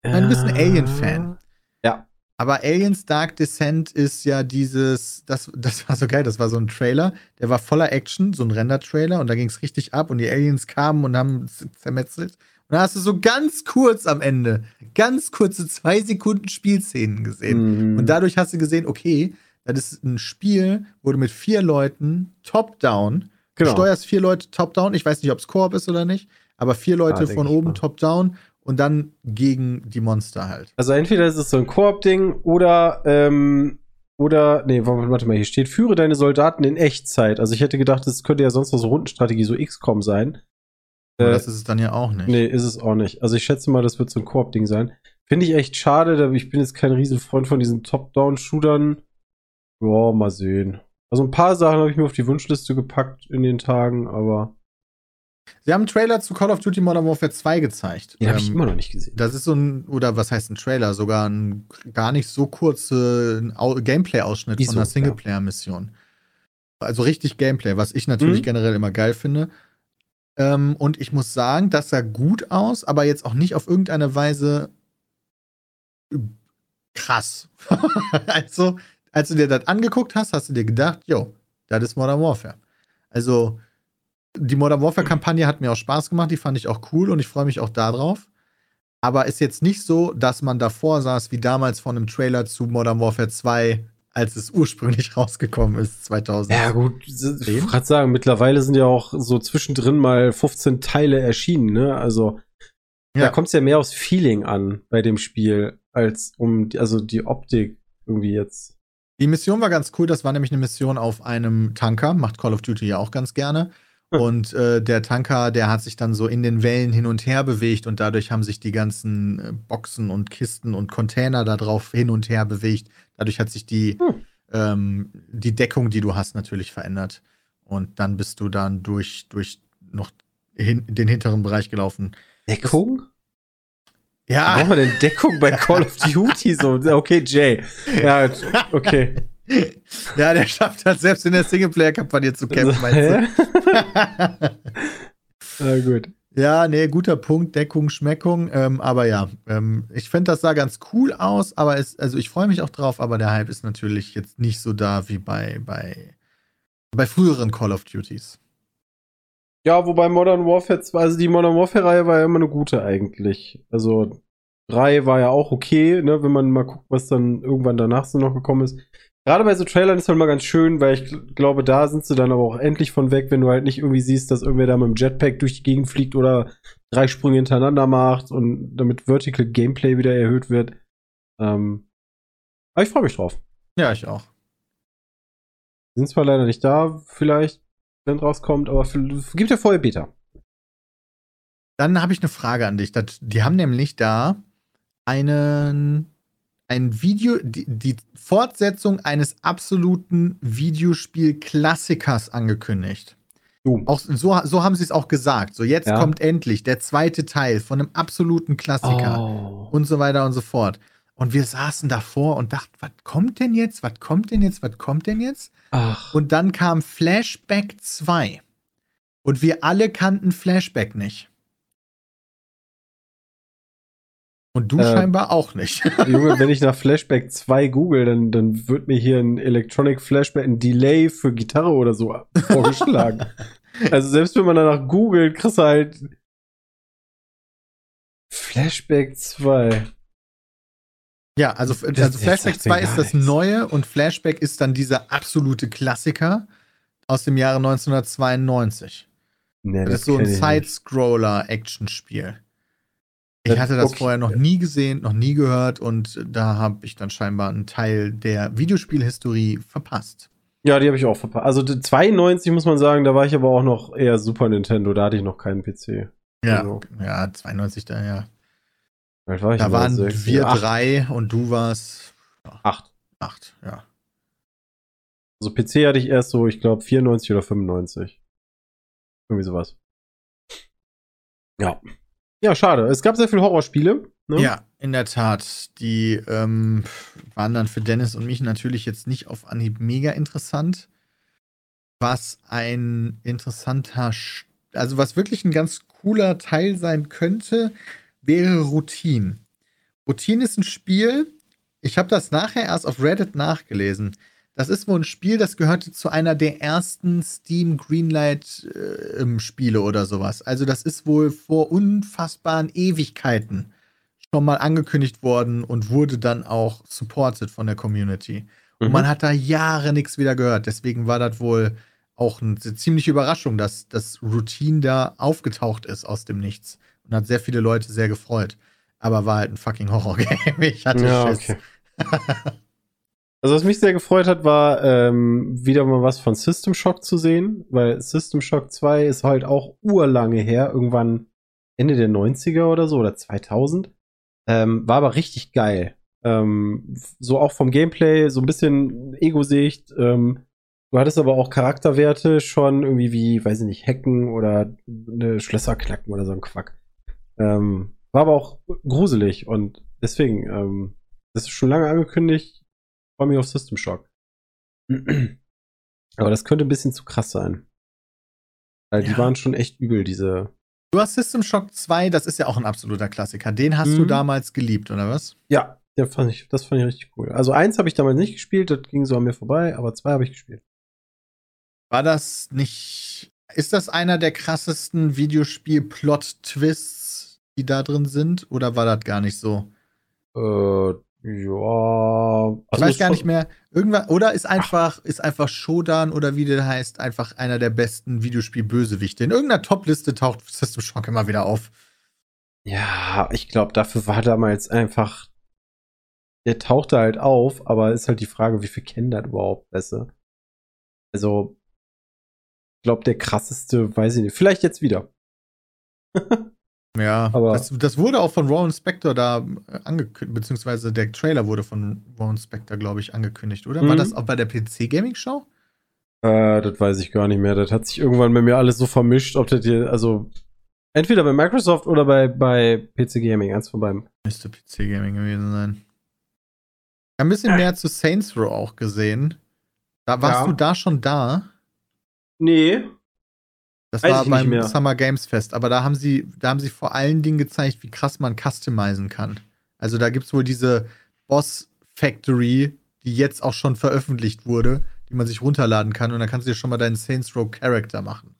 du bist ein Alien-Fan. Ja. Aber Aliens Dark Descent ist ja dieses, das, das war so geil, das war so ein Trailer, der war voller Action, so ein Render-Trailer und da ging es richtig ab und die Aliens kamen und haben es zermetzelt. Und da hast du so ganz kurz am Ende, ganz kurze zwei Sekunden Spielszenen gesehen. Mhm. Und dadurch hast du gesehen, okay, das ist ein Spiel, wo du mit vier Leuten top-down, Genau. du steuerst vier Leute top-down, ich weiß nicht, ob es Koop ist oder nicht, aber vier Leute Ah, von oben top-down und dann gegen die Monster halt. Also entweder ist es so ein Koop-Ding oder, ähm, oder, nee, warte mal, hier steht, führe deine Soldaten in Echtzeit. Also ich hätte gedacht, das könnte ja sonst noch so Rundenstrategie, so XCOM sein. Aber Äh, das ist es dann ja auch nicht. Nee, ist es auch nicht. Also ich schätze mal, das wird so ein Koop-Ding sein. Finde ich echt schade, ich bin jetzt kein riesen Freund von diesen Top-Down-Shootern. Ja, mal sehen. Also ein paar Sachen habe ich mir auf die Wunschliste gepackt in den Tagen, aber Sie haben einen Trailer zu Call of Duty Modern Warfare 2 gezeigt. den habe ich Ähm, immer noch nicht gesehen. Das ist so ein, oder was heißt ein Trailer? Sogar ein gar nicht so kurzer Gameplay-Ausschnitt von einer Singleplayer-Mission. Also richtig Gameplay, was ich natürlich Mhm. generell immer geil finde. Ähm, und ich muss sagen, das sah gut aus, aber jetzt auch nicht auf irgendeine Weise krass. also, als du dir das angeguckt hast, hast du dir gedacht, jo, das ist Modern Warfare. Also, die Modern Warfare-Kampagne hat mir auch Spaß gemacht, die fand ich auch cool und ich freue mich auch darauf. Aber ist jetzt nicht so, dass man davor saß, wie damals von einem Trailer zu Modern Warfare 2, als es ursprünglich rausgekommen ist, 2000. Ja, gut, ich wollte gerade sagen, mittlerweile sind ja auch so zwischendrin mal 15 Teile erschienen, ne? Also, ja. da kommt es ja mehr aufs Feeling an bei dem Spiel, als um, also die Optik irgendwie jetzt. Die Mission war ganz cool, das war nämlich eine Mission auf einem Tanker, macht Call of Duty ja auch ganz gerne. Und äh, der Tanker, der hat sich dann so in den Wellen hin und her bewegt und dadurch haben sich die ganzen äh, Boxen und Kisten und Container da drauf hin und her bewegt. Dadurch hat sich die, hm. ähm, die Deckung, die du hast, natürlich verändert. Und dann bist du dann durch, durch noch hin, den hinteren Bereich gelaufen. Deckung? Ja. Brauchen wir denn Deckung bei Call of Duty? So, okay, Jay. Ja, okay. Ja, der schafft halt selbst in der Singleplayer-Kampagne zu kämpfen, meinst du? Na gut. Ja, nee, guter Punkt, Deckung, Schmeckung. Ähm, aber ja, ähm, ich finde, das sah ganz cool aus, aber es, also ich freue mich auch drauf, aber der Hype ist natürlich jetzt nicht so da wie bei, bei, bei früheren Call of Duties. Ja, wobei Modern Warfare 2, also die Modern Warfare-Reihe war ja immer eine gute eigentlich. Also 3 war ja auch okay, ne, wenn man mal guckt, was dann irgendwann danach so noch gekommen ist. Gerade bei so Trailern ist halt mal ganz schön, weil ich glaube, da sind sie dann aber auch endlich von weg, wenn du halt nicht irgendwie siehst, dass irgendwer da mit dem Jetpack durch die Gegend fliegt oder drei Sprünge hintereinander macht und damit Vertical Gameplay wieder erhöht wird. Ähm, aber ich freue mich drauf. Ja, ich auch. Sind zwar leider nicht da, vielleicht, wenn rauskommt, aber gibt ja vorher Beta. Dann habe ich eine Frage an dich. die haben nämlich da einen ein Video, die, die Fortsetzung eines absoluten Videospiel-Klassikers angekündigt. Uh. Auch so, so haben sie es auch gesagt. So, jetzt ja. kommt endlich der zweite Teil von einem absoluten Klassiker oh. und so weiter und so fort. Und wir saßen davor und dachten, was kommt denn jetzt? Was kommt denn jetzt? Was kommt denn jetzt? Ach. Und dann kam Flashback 2. Und wir alle kannten Flashback nicht. Und du äh, scheinbar auch nicht. Junge, wenn ich nach Flashback 2 google, dann, dann wird mir hier ein Electronic Flashback, ein Delay für Gitarre oder so vorgeschlagen. also selbst wenn man danach googelt, kriegst du halt Flashback 2. Ja, also, also Flashback 2 ist das Neue und Flashback ist dann dieser absolute Klassiker aus dem Jahre 1992. Nee, das, das ist so ein Side-Scroller-Action-Spiel. Ich hatte das okay. vorher noch nie gesehen, noch nie gehört und da habe ich dann scheinbar einen Teil der Videospielhistorie verpasst. Ja, die habe ich auch verpasst. Also 92 muss man sagen, da war ich aber auch noch eher Super Nintendo, da hatte ich noch keinen PC. Ja, also. ja, 92 da, ja. War da waren sechs, wir acht. drei und du warst ja, acht. Acht, ja. Also PC hatte ich erst so, ich glaube, 94 oder 95. Irgendwie sowas. Ja. Ja, schade. Es gab sehr viele Horrorspiele. Ne? Ja, in der Tat. Die ähm, waren dann für Dennis und mich natürlich jetzt nicht auf Anhieb mega interessant. Was ein interessanter, also was wirklich ein ganz cooler Teil sein könnte, wäre Routine. Routine ist ein Spiel, ich habe das nachher erst auf Reddit nachgelesen. Das ist wohl ein Spiel, das gehörte zu einer der ersten Steam Greenlight äh, Spiele oder sowas. Also das ist wohl vor unfassbaren Ewigkeiten schon mal angekündigt worden und wurde dann auch supported von der Community. Mhm. Und man hat da Jahre nichts wieder gehört. Deswegen war das wohl auch eine ziemliche Überraschung, dass das Routine da aufgetaucht ist aus dem Nichts. Und hat sehr viele Leute sehr gefreut. Aber war halt ein fucking Horror-Game. Ich hatte ja, Schiss. Okay. Also was mich sehr gefreut hat, war ähm, wieder mal was von System Shock zu sehen, weil System Shock 2 ist halt auch urlange her, irgendwann Ende der 90er oder so oder 2000. Ähm, war aber richtig geil. Ähm, so auch vom Gameplay, so ein bisschen Ego-Sicht. Ähm, du hattest aber auch Charakterwerte schon irgendwie wie, weiß ich nicht, Hacken oder eine Schlösser knacken oder so ein Quack. Ähm, war aber auch gruselig und deswegen, ähm, das ist schon lange angekündigt freue mich auf System Shock. Aber das könnte ein bisschen zu krass sein. Weil ja. die waren schon echt übel, diese. Du hast System Shock 2, das ist ja auch ein absoluter Klassiker. Den hast mhm. du damals geliebt, oder was? Ja, der fand ich, das fand ich richtig cool. Also eins habe ich damals nicht gespielt, das ging so an mir vorbei, aber zwei habe ich gespielt. War das nicht. Ist das einer der krassesten Videospiel-Plot-Twists, die da drin sind? Oder war das gar nicht so? Äh, Ja. Ich also weiß ist gar nicht mehr. Irgendwann, oder ist einfach, ist einfach Shodan oder wie der heißt, einfach einer der besten Videospiel-Bösewichte. In irgendeiner Top-Liste taucht System Shock immer wieder auf. Ja, ich glaube, dafür war damals einfach. Der tauchte halt auf, aber ist halt die Frage, wie viel kennen das überhaupt besser? Also, ich glaube, der krasseste, weiß ich nicht. Vielleicht jetzt wieder. Ja, Aber- das, das wurde auch von Rowan Spector da äh, angekündigt, beziehungsweise der Trailer wurde von Rowan Spector, glaube ich, angekündigt, oder? War Mhm. das auch bei der PC-Gaming-Show? Äh, das weiß ich gar nicht mehr. Das hat sich irgendwann bei mir alles so vermischt, ob das hier, also entweder bei Microsoft oder bei, bei PC Gaming, eins von beiden. Müsste PC-Gaming gewesen sein. Ich habe ein bisschen mehr zu Saints Row auch gesehen. Da warst Ja. du da schon da? Nee. Das Weiß war beim. Summer Games Fest, aber da haben sie, da haben sie vor allen Dingen gezeigt, wie krass man customizen kann. Also da gibt es wohl diese Boss Factory, die jetzt auch schon veröffentlicht wurde, die man sich runterladen kann und dann kannst du dir schon mal deinen Saints Row Character machen.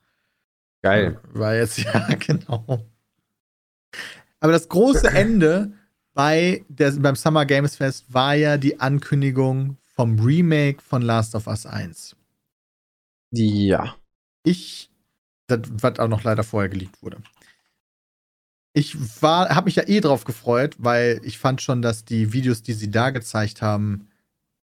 Geil. War jetzt, ja, genau. Aber das große Ende bei der, beim Summer Games Fest war ja die Ankündigung vom Remake von Last of Us 1. Ja. Ich, das, was auch noch leider vorher geleakt wurde. Ich war, habe mich ja eh drauf gefreut, weil ich fand schon, dass die Videos, die sie da gezeigt haben,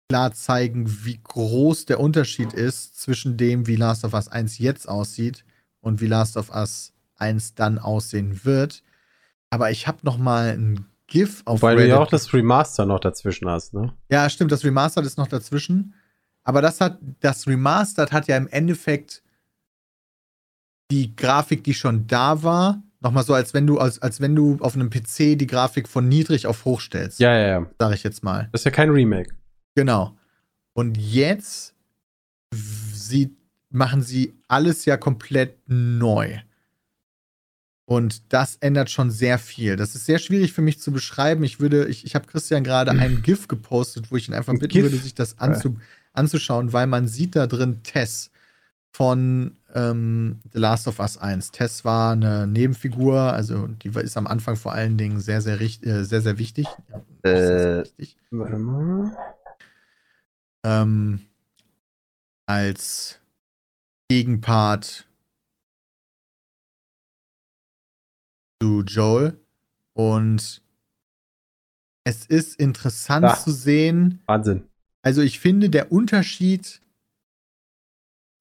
klar zeigen, wie groß der Unterschied ist zwischen dem, wie Last of Us 1 jetzt aussieht und wie Last of Us 1 dann aussehen wird. Aber ich habe noch mal ein GIF auf Weil du ja Reddit auch das Remaster noch dazwischen hast, ne? ja, stimmt, das Remastered ist noch dazwischen. Aber das hat, das Remastered hat ja im Endeffekt die Grafik, die schon da war, nochmal so, als wenn du, als, als wenn du auf einem PC die Grafik von niedrig auf hoch stellst. Ja, ja, ja. Sag ich jetzt mal. Das ist ja kein Remake. Genau. Und jetzt sie, machen sie alles ja komplett neu. Und das ändert schon sehr viel. Das ist sehr schwierig für mich zu beschreiben. Ich würde, ich, ich habe Christian gerade ein GIF gepostet, wo ich ihn einfach Ein bitten GIF? würde, sich das anzu, anzuschauen, weil man sieht da drin Tess von ähm, The Last of Us 1. Tess war eine Nebenfigur, also die ist am Anfang vor allen Dingen sehr, sehr, richt- äh, sehr, sehr wichtig. Ja, sehr, sehr Äh. wichtig. Warte mal. ähm, als Gegenpart zu Joel. Und es ist interessant Ah. zu sehen. Wahnsinn. Also ich finde, der Unterschied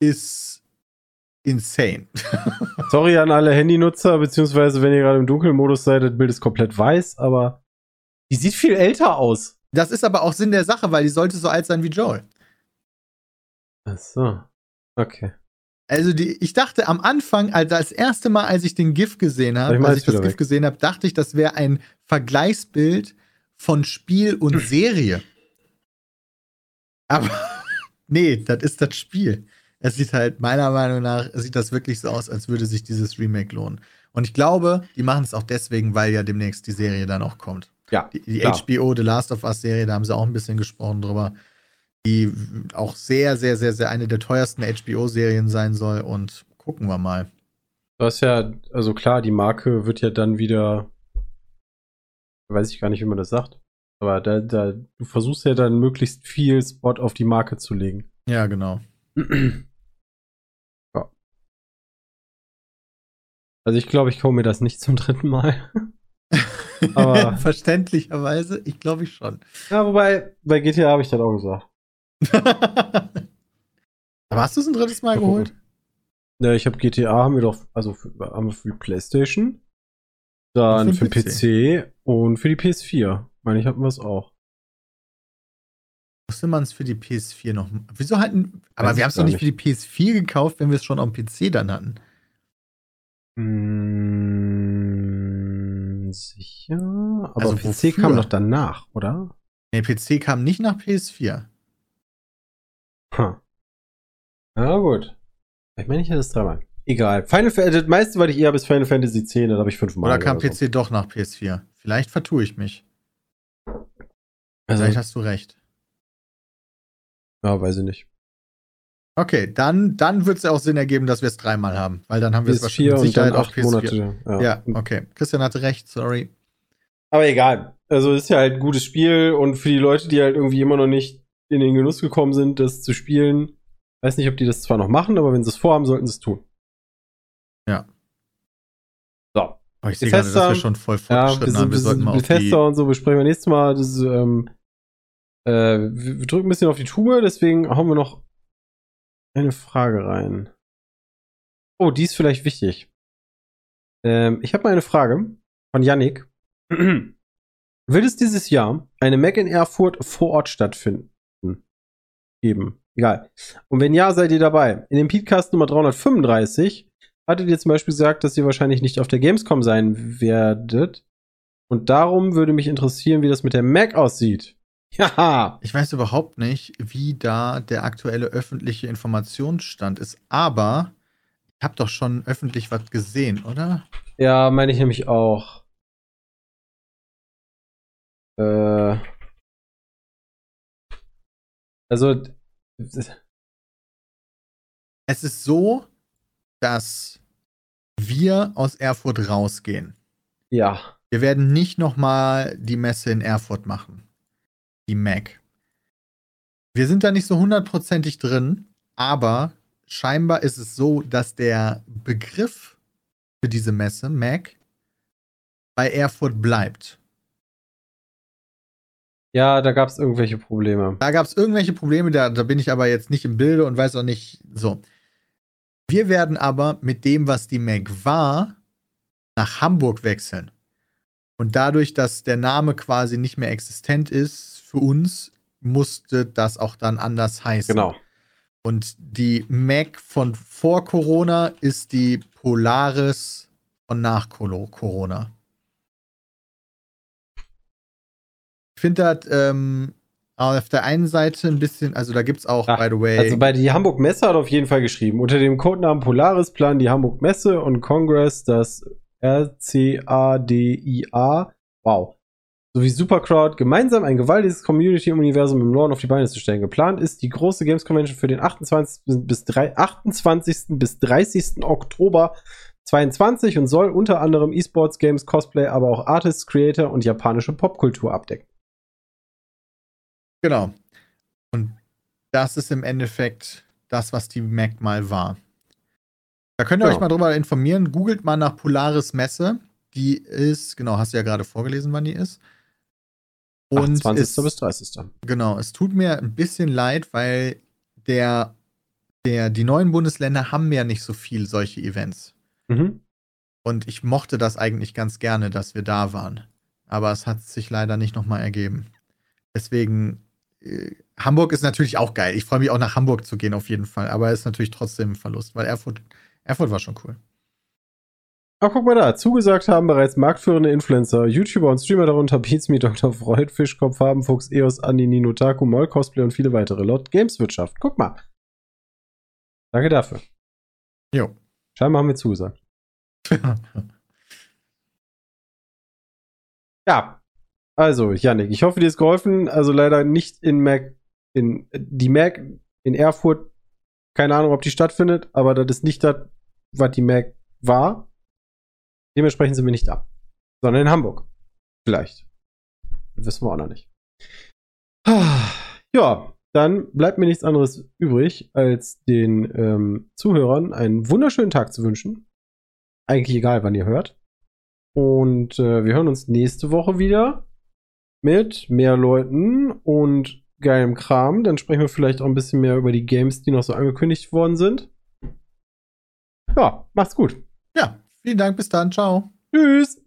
ist insane. Sorry an alle Handynutzer, beziehungsweise wenn ihr gerade im Dunkelmodus seid, das Bild ist komplett weiß, aber die sieht viel älter aus. Das ist aber auch Sinn der Sache, weil die sollte so alt sein wie Joel. Ach so. Okay. Also die, ich dachte am Anfang, als das erste Mal, als ich den GIF gesehen habe, als ich das GIF weg. gesehen habe, dachte ich, das wäre ein Vergleichsbild von Spiel und Serie. Aber nee, das ist das Spiel. Es sieht halt, meiner Meinung nach, sieht das wirklich so aus, als würde sich dieses Remake lohnen. Und ich glaube, die machen es auch deswegen, weil ja demnächst die Serie dann auch kommt. Ja. Die, die. HBO The Last of Us Serie, da haben sie auch ein bisschen gesprochen drüber, die auch sehr, sehr, sehr, sehr eine der teuersten HBO-Serien sein soll. Und gucken wir mal. Du hast ja, also klar, die Marke wird ja dann wieder, weiß ich gar nicht, wie man das sagt, aber da, da, du versuchst ja dann möglichst viel Spot auf die Marke zu legen. Ja, genau. Also ich glaube, ich kaufe mir das nicht zum dritten Mal. Aber- Verständlicherweise, ich glaube ich schon. Ja, wobei, bei GTA habe ich das auch gesagt. Aber hast du es ein drittes Mal geholt? Ja, ich habe GTA, haben wir doch, also für, haben wir für die Playstation, dann für für den PC und für die PS4. Meine ich, hatten wir es auch. Musste man es für die PS4 noch. Wieso hatten. Aber Weiß wir ich haben es doch nicht für die PS4 gekauft, wenn wir es schon am PC dann hatten. Mm, sicher. Aber Also PC wofür? kam doch danach, oder? Nee, PC kam nicht nach PS4. Ha. Ja, gut. Ich meine, ich hatte es dreimal. Egal. Final Fantasy, das meiste, weil ich eher bis Final Fantasy X, da habe ich fünfmal. Oder kam oder so. PC doch nach PS4? Vielleicht vertue ich mich. Also, Vielleicht hast du recht. ja, weiß ich nicht. Okay, dann, dann wird es ja auch Sinn ergeben, dass wir es dreimal haben. Weil dann haben wir es PS4 mit Sicherheit acht PS4. Monate. Ja. Ja, okay. Christian hatte recht, sorry. Aber egal. Also ist ja halt ein gutes Spiel und für die Leute, die halt irgendwie immer noch nicht in den Genuss gekommen sind, das zu spielen, weiß nicht, ob die das zwar noch machen, aber wenn sie es vorhaben, sollten sie es tun. Ja. So. Aber ich sehe gerade, dass wir schon voll fortgeschritten ja, haben. Wir sollten mal auf Bethesda und so besprechen wir nächstes Mal. Das, ähm, äh, wir, wir drücken ein bisschen auf die Tube, deswegen hauen wir noch eine Frage rein. Oh, die ist vielleicht wichtig. Ähm, ich habe mal eine Frage von Yannick. Wird es dieses Jahr eine Mac in Erfurt vor Ort stattfinden? Geben. Egal. Und wenn ja, seid ihr dabei. In dem Podcast Nummer 335 hattet ihr zum Beispiel gesagt, dass ihr wahrscheinlich nicht auf der Gamescom sein werdet. Und darum würde mich interessieren, wie das mit der Mac aussieht. Ja. Ich weiß überhaupt nicht, wie da der aktuelle öffentliche Informationsstand ist, aber ich habe doch schon öffentlich was gesehen, oder? Ja, meine ich nämlich auch. Äh. Also. Es ist so, dass wir aus Erfurt rausgehen. Ja. Wir werden nicht nochmal die Messe in Erfurt machen. Die Mac. Wir sind da nicht so hundertprozentig drin, aber scheinbar ist es so, dass der Begriff für diese Messe, Mac, bei Erfurt bleibt. Ja, da gab es irgendwelche Probleme. Da gab es irgendwelche Probleme, da, da bin ich aber jetzt nicht im Bilde und weiß auch nicht so. Wir werden aber mit dem, was die Mac war, nach Hamburg wechseln. Und dadurch, dass der Name quasi nicht mehr existent ist, für uns musste das auch dann anders heißen. Genau. Und die Mac von vor Corona ist die Polaris von nach Corona. Ich finde das ähm, auf der einen Seite ein bisschen, also da gibt es auch, Ach, by the way. Also bei die Hamburg Messe hat auf jeden Fall geschrieben. Unter dem Codenamen Polaris planen die Hamburg Messe und Congress das RCADIA, wow, sowie Supercrowd gemeinsam ein gewaltiges Community-Universum im Norden auf die Beine zu stellen. Geplant ist die große Games Convention für den 28. bis, 3, 28. bis 30. Oktober 22 und soll unter anderem E-Sports, Games, Cosplay, aber auch Artists, Creator und japanische Popkultur abdecken. Genau. Und das ist im Endeffekt das, was die Mac mal war. Da könnt ihr genau. euch mal drüber informieren. Googelt mal nach Polaris Messe. Die ist, genau, hast du ja gerade vorgelesen, wann die ist. Und 20. Es, bis 30. Genau, es tut mir ein bisschen leid, weil der, der, die neuen Bundesländer haben ja nicht so viel solche Events. Mhm. Und ich mochte das eigentlich ganz gerne, dass wir da waren. Aber es hat sich leider nicht nochmal ergeben. Deswegen äh, Hamburg ist natürlich auch geil. Ich freue mich auch nach Hamburg zu gehen auf jeden Fall, aber es ist natürlich trotzdem ein Verlust, weil Erfurt, Erfurt war schon cool. Ach, guck mal da. Zugesagt haben bereits marktführende Influencer, YouTuber und Streamer darunter Pizmi, Dr. Freud, Fischkopf, Farbenfuchs, EOS, Andi, Nino, Taku, Moll, Cosplay und viele weitere. Laut Gameswirtschaft. Guck mal. Danke dafür. Jo. Scheinbar haben wir zugesagt. ja, also, Yannick, ich hoffe, dir ist geholfen. Also leider nicht in Mac, in die Mac in Erfurt. Keine Ahnung, ob die stattfindet, aber das ist nicht das, was die Mac war. Dementsprechend sind wir nicht da. Sondern in Hamburg. Vielleicht. Das wissen wir auch noch nicht. Ja, dann bleibt mir nichts anderes übrig, als den ähm, Zuhörern einen wunderschönen Tag zu wünschen. Eigentlich egal, wann ihr hört. Und äh, wir hören uns nächste Woche wieder mit mehr Leuten und geilem Kram. Dann sprechen wir vielleicht auch ein bisschen mehr über die Games, die noch so angekündigt worden sind. Ja, macht's gut. Ja, vielen Dank. Bis dann. Ciao. Tschüss.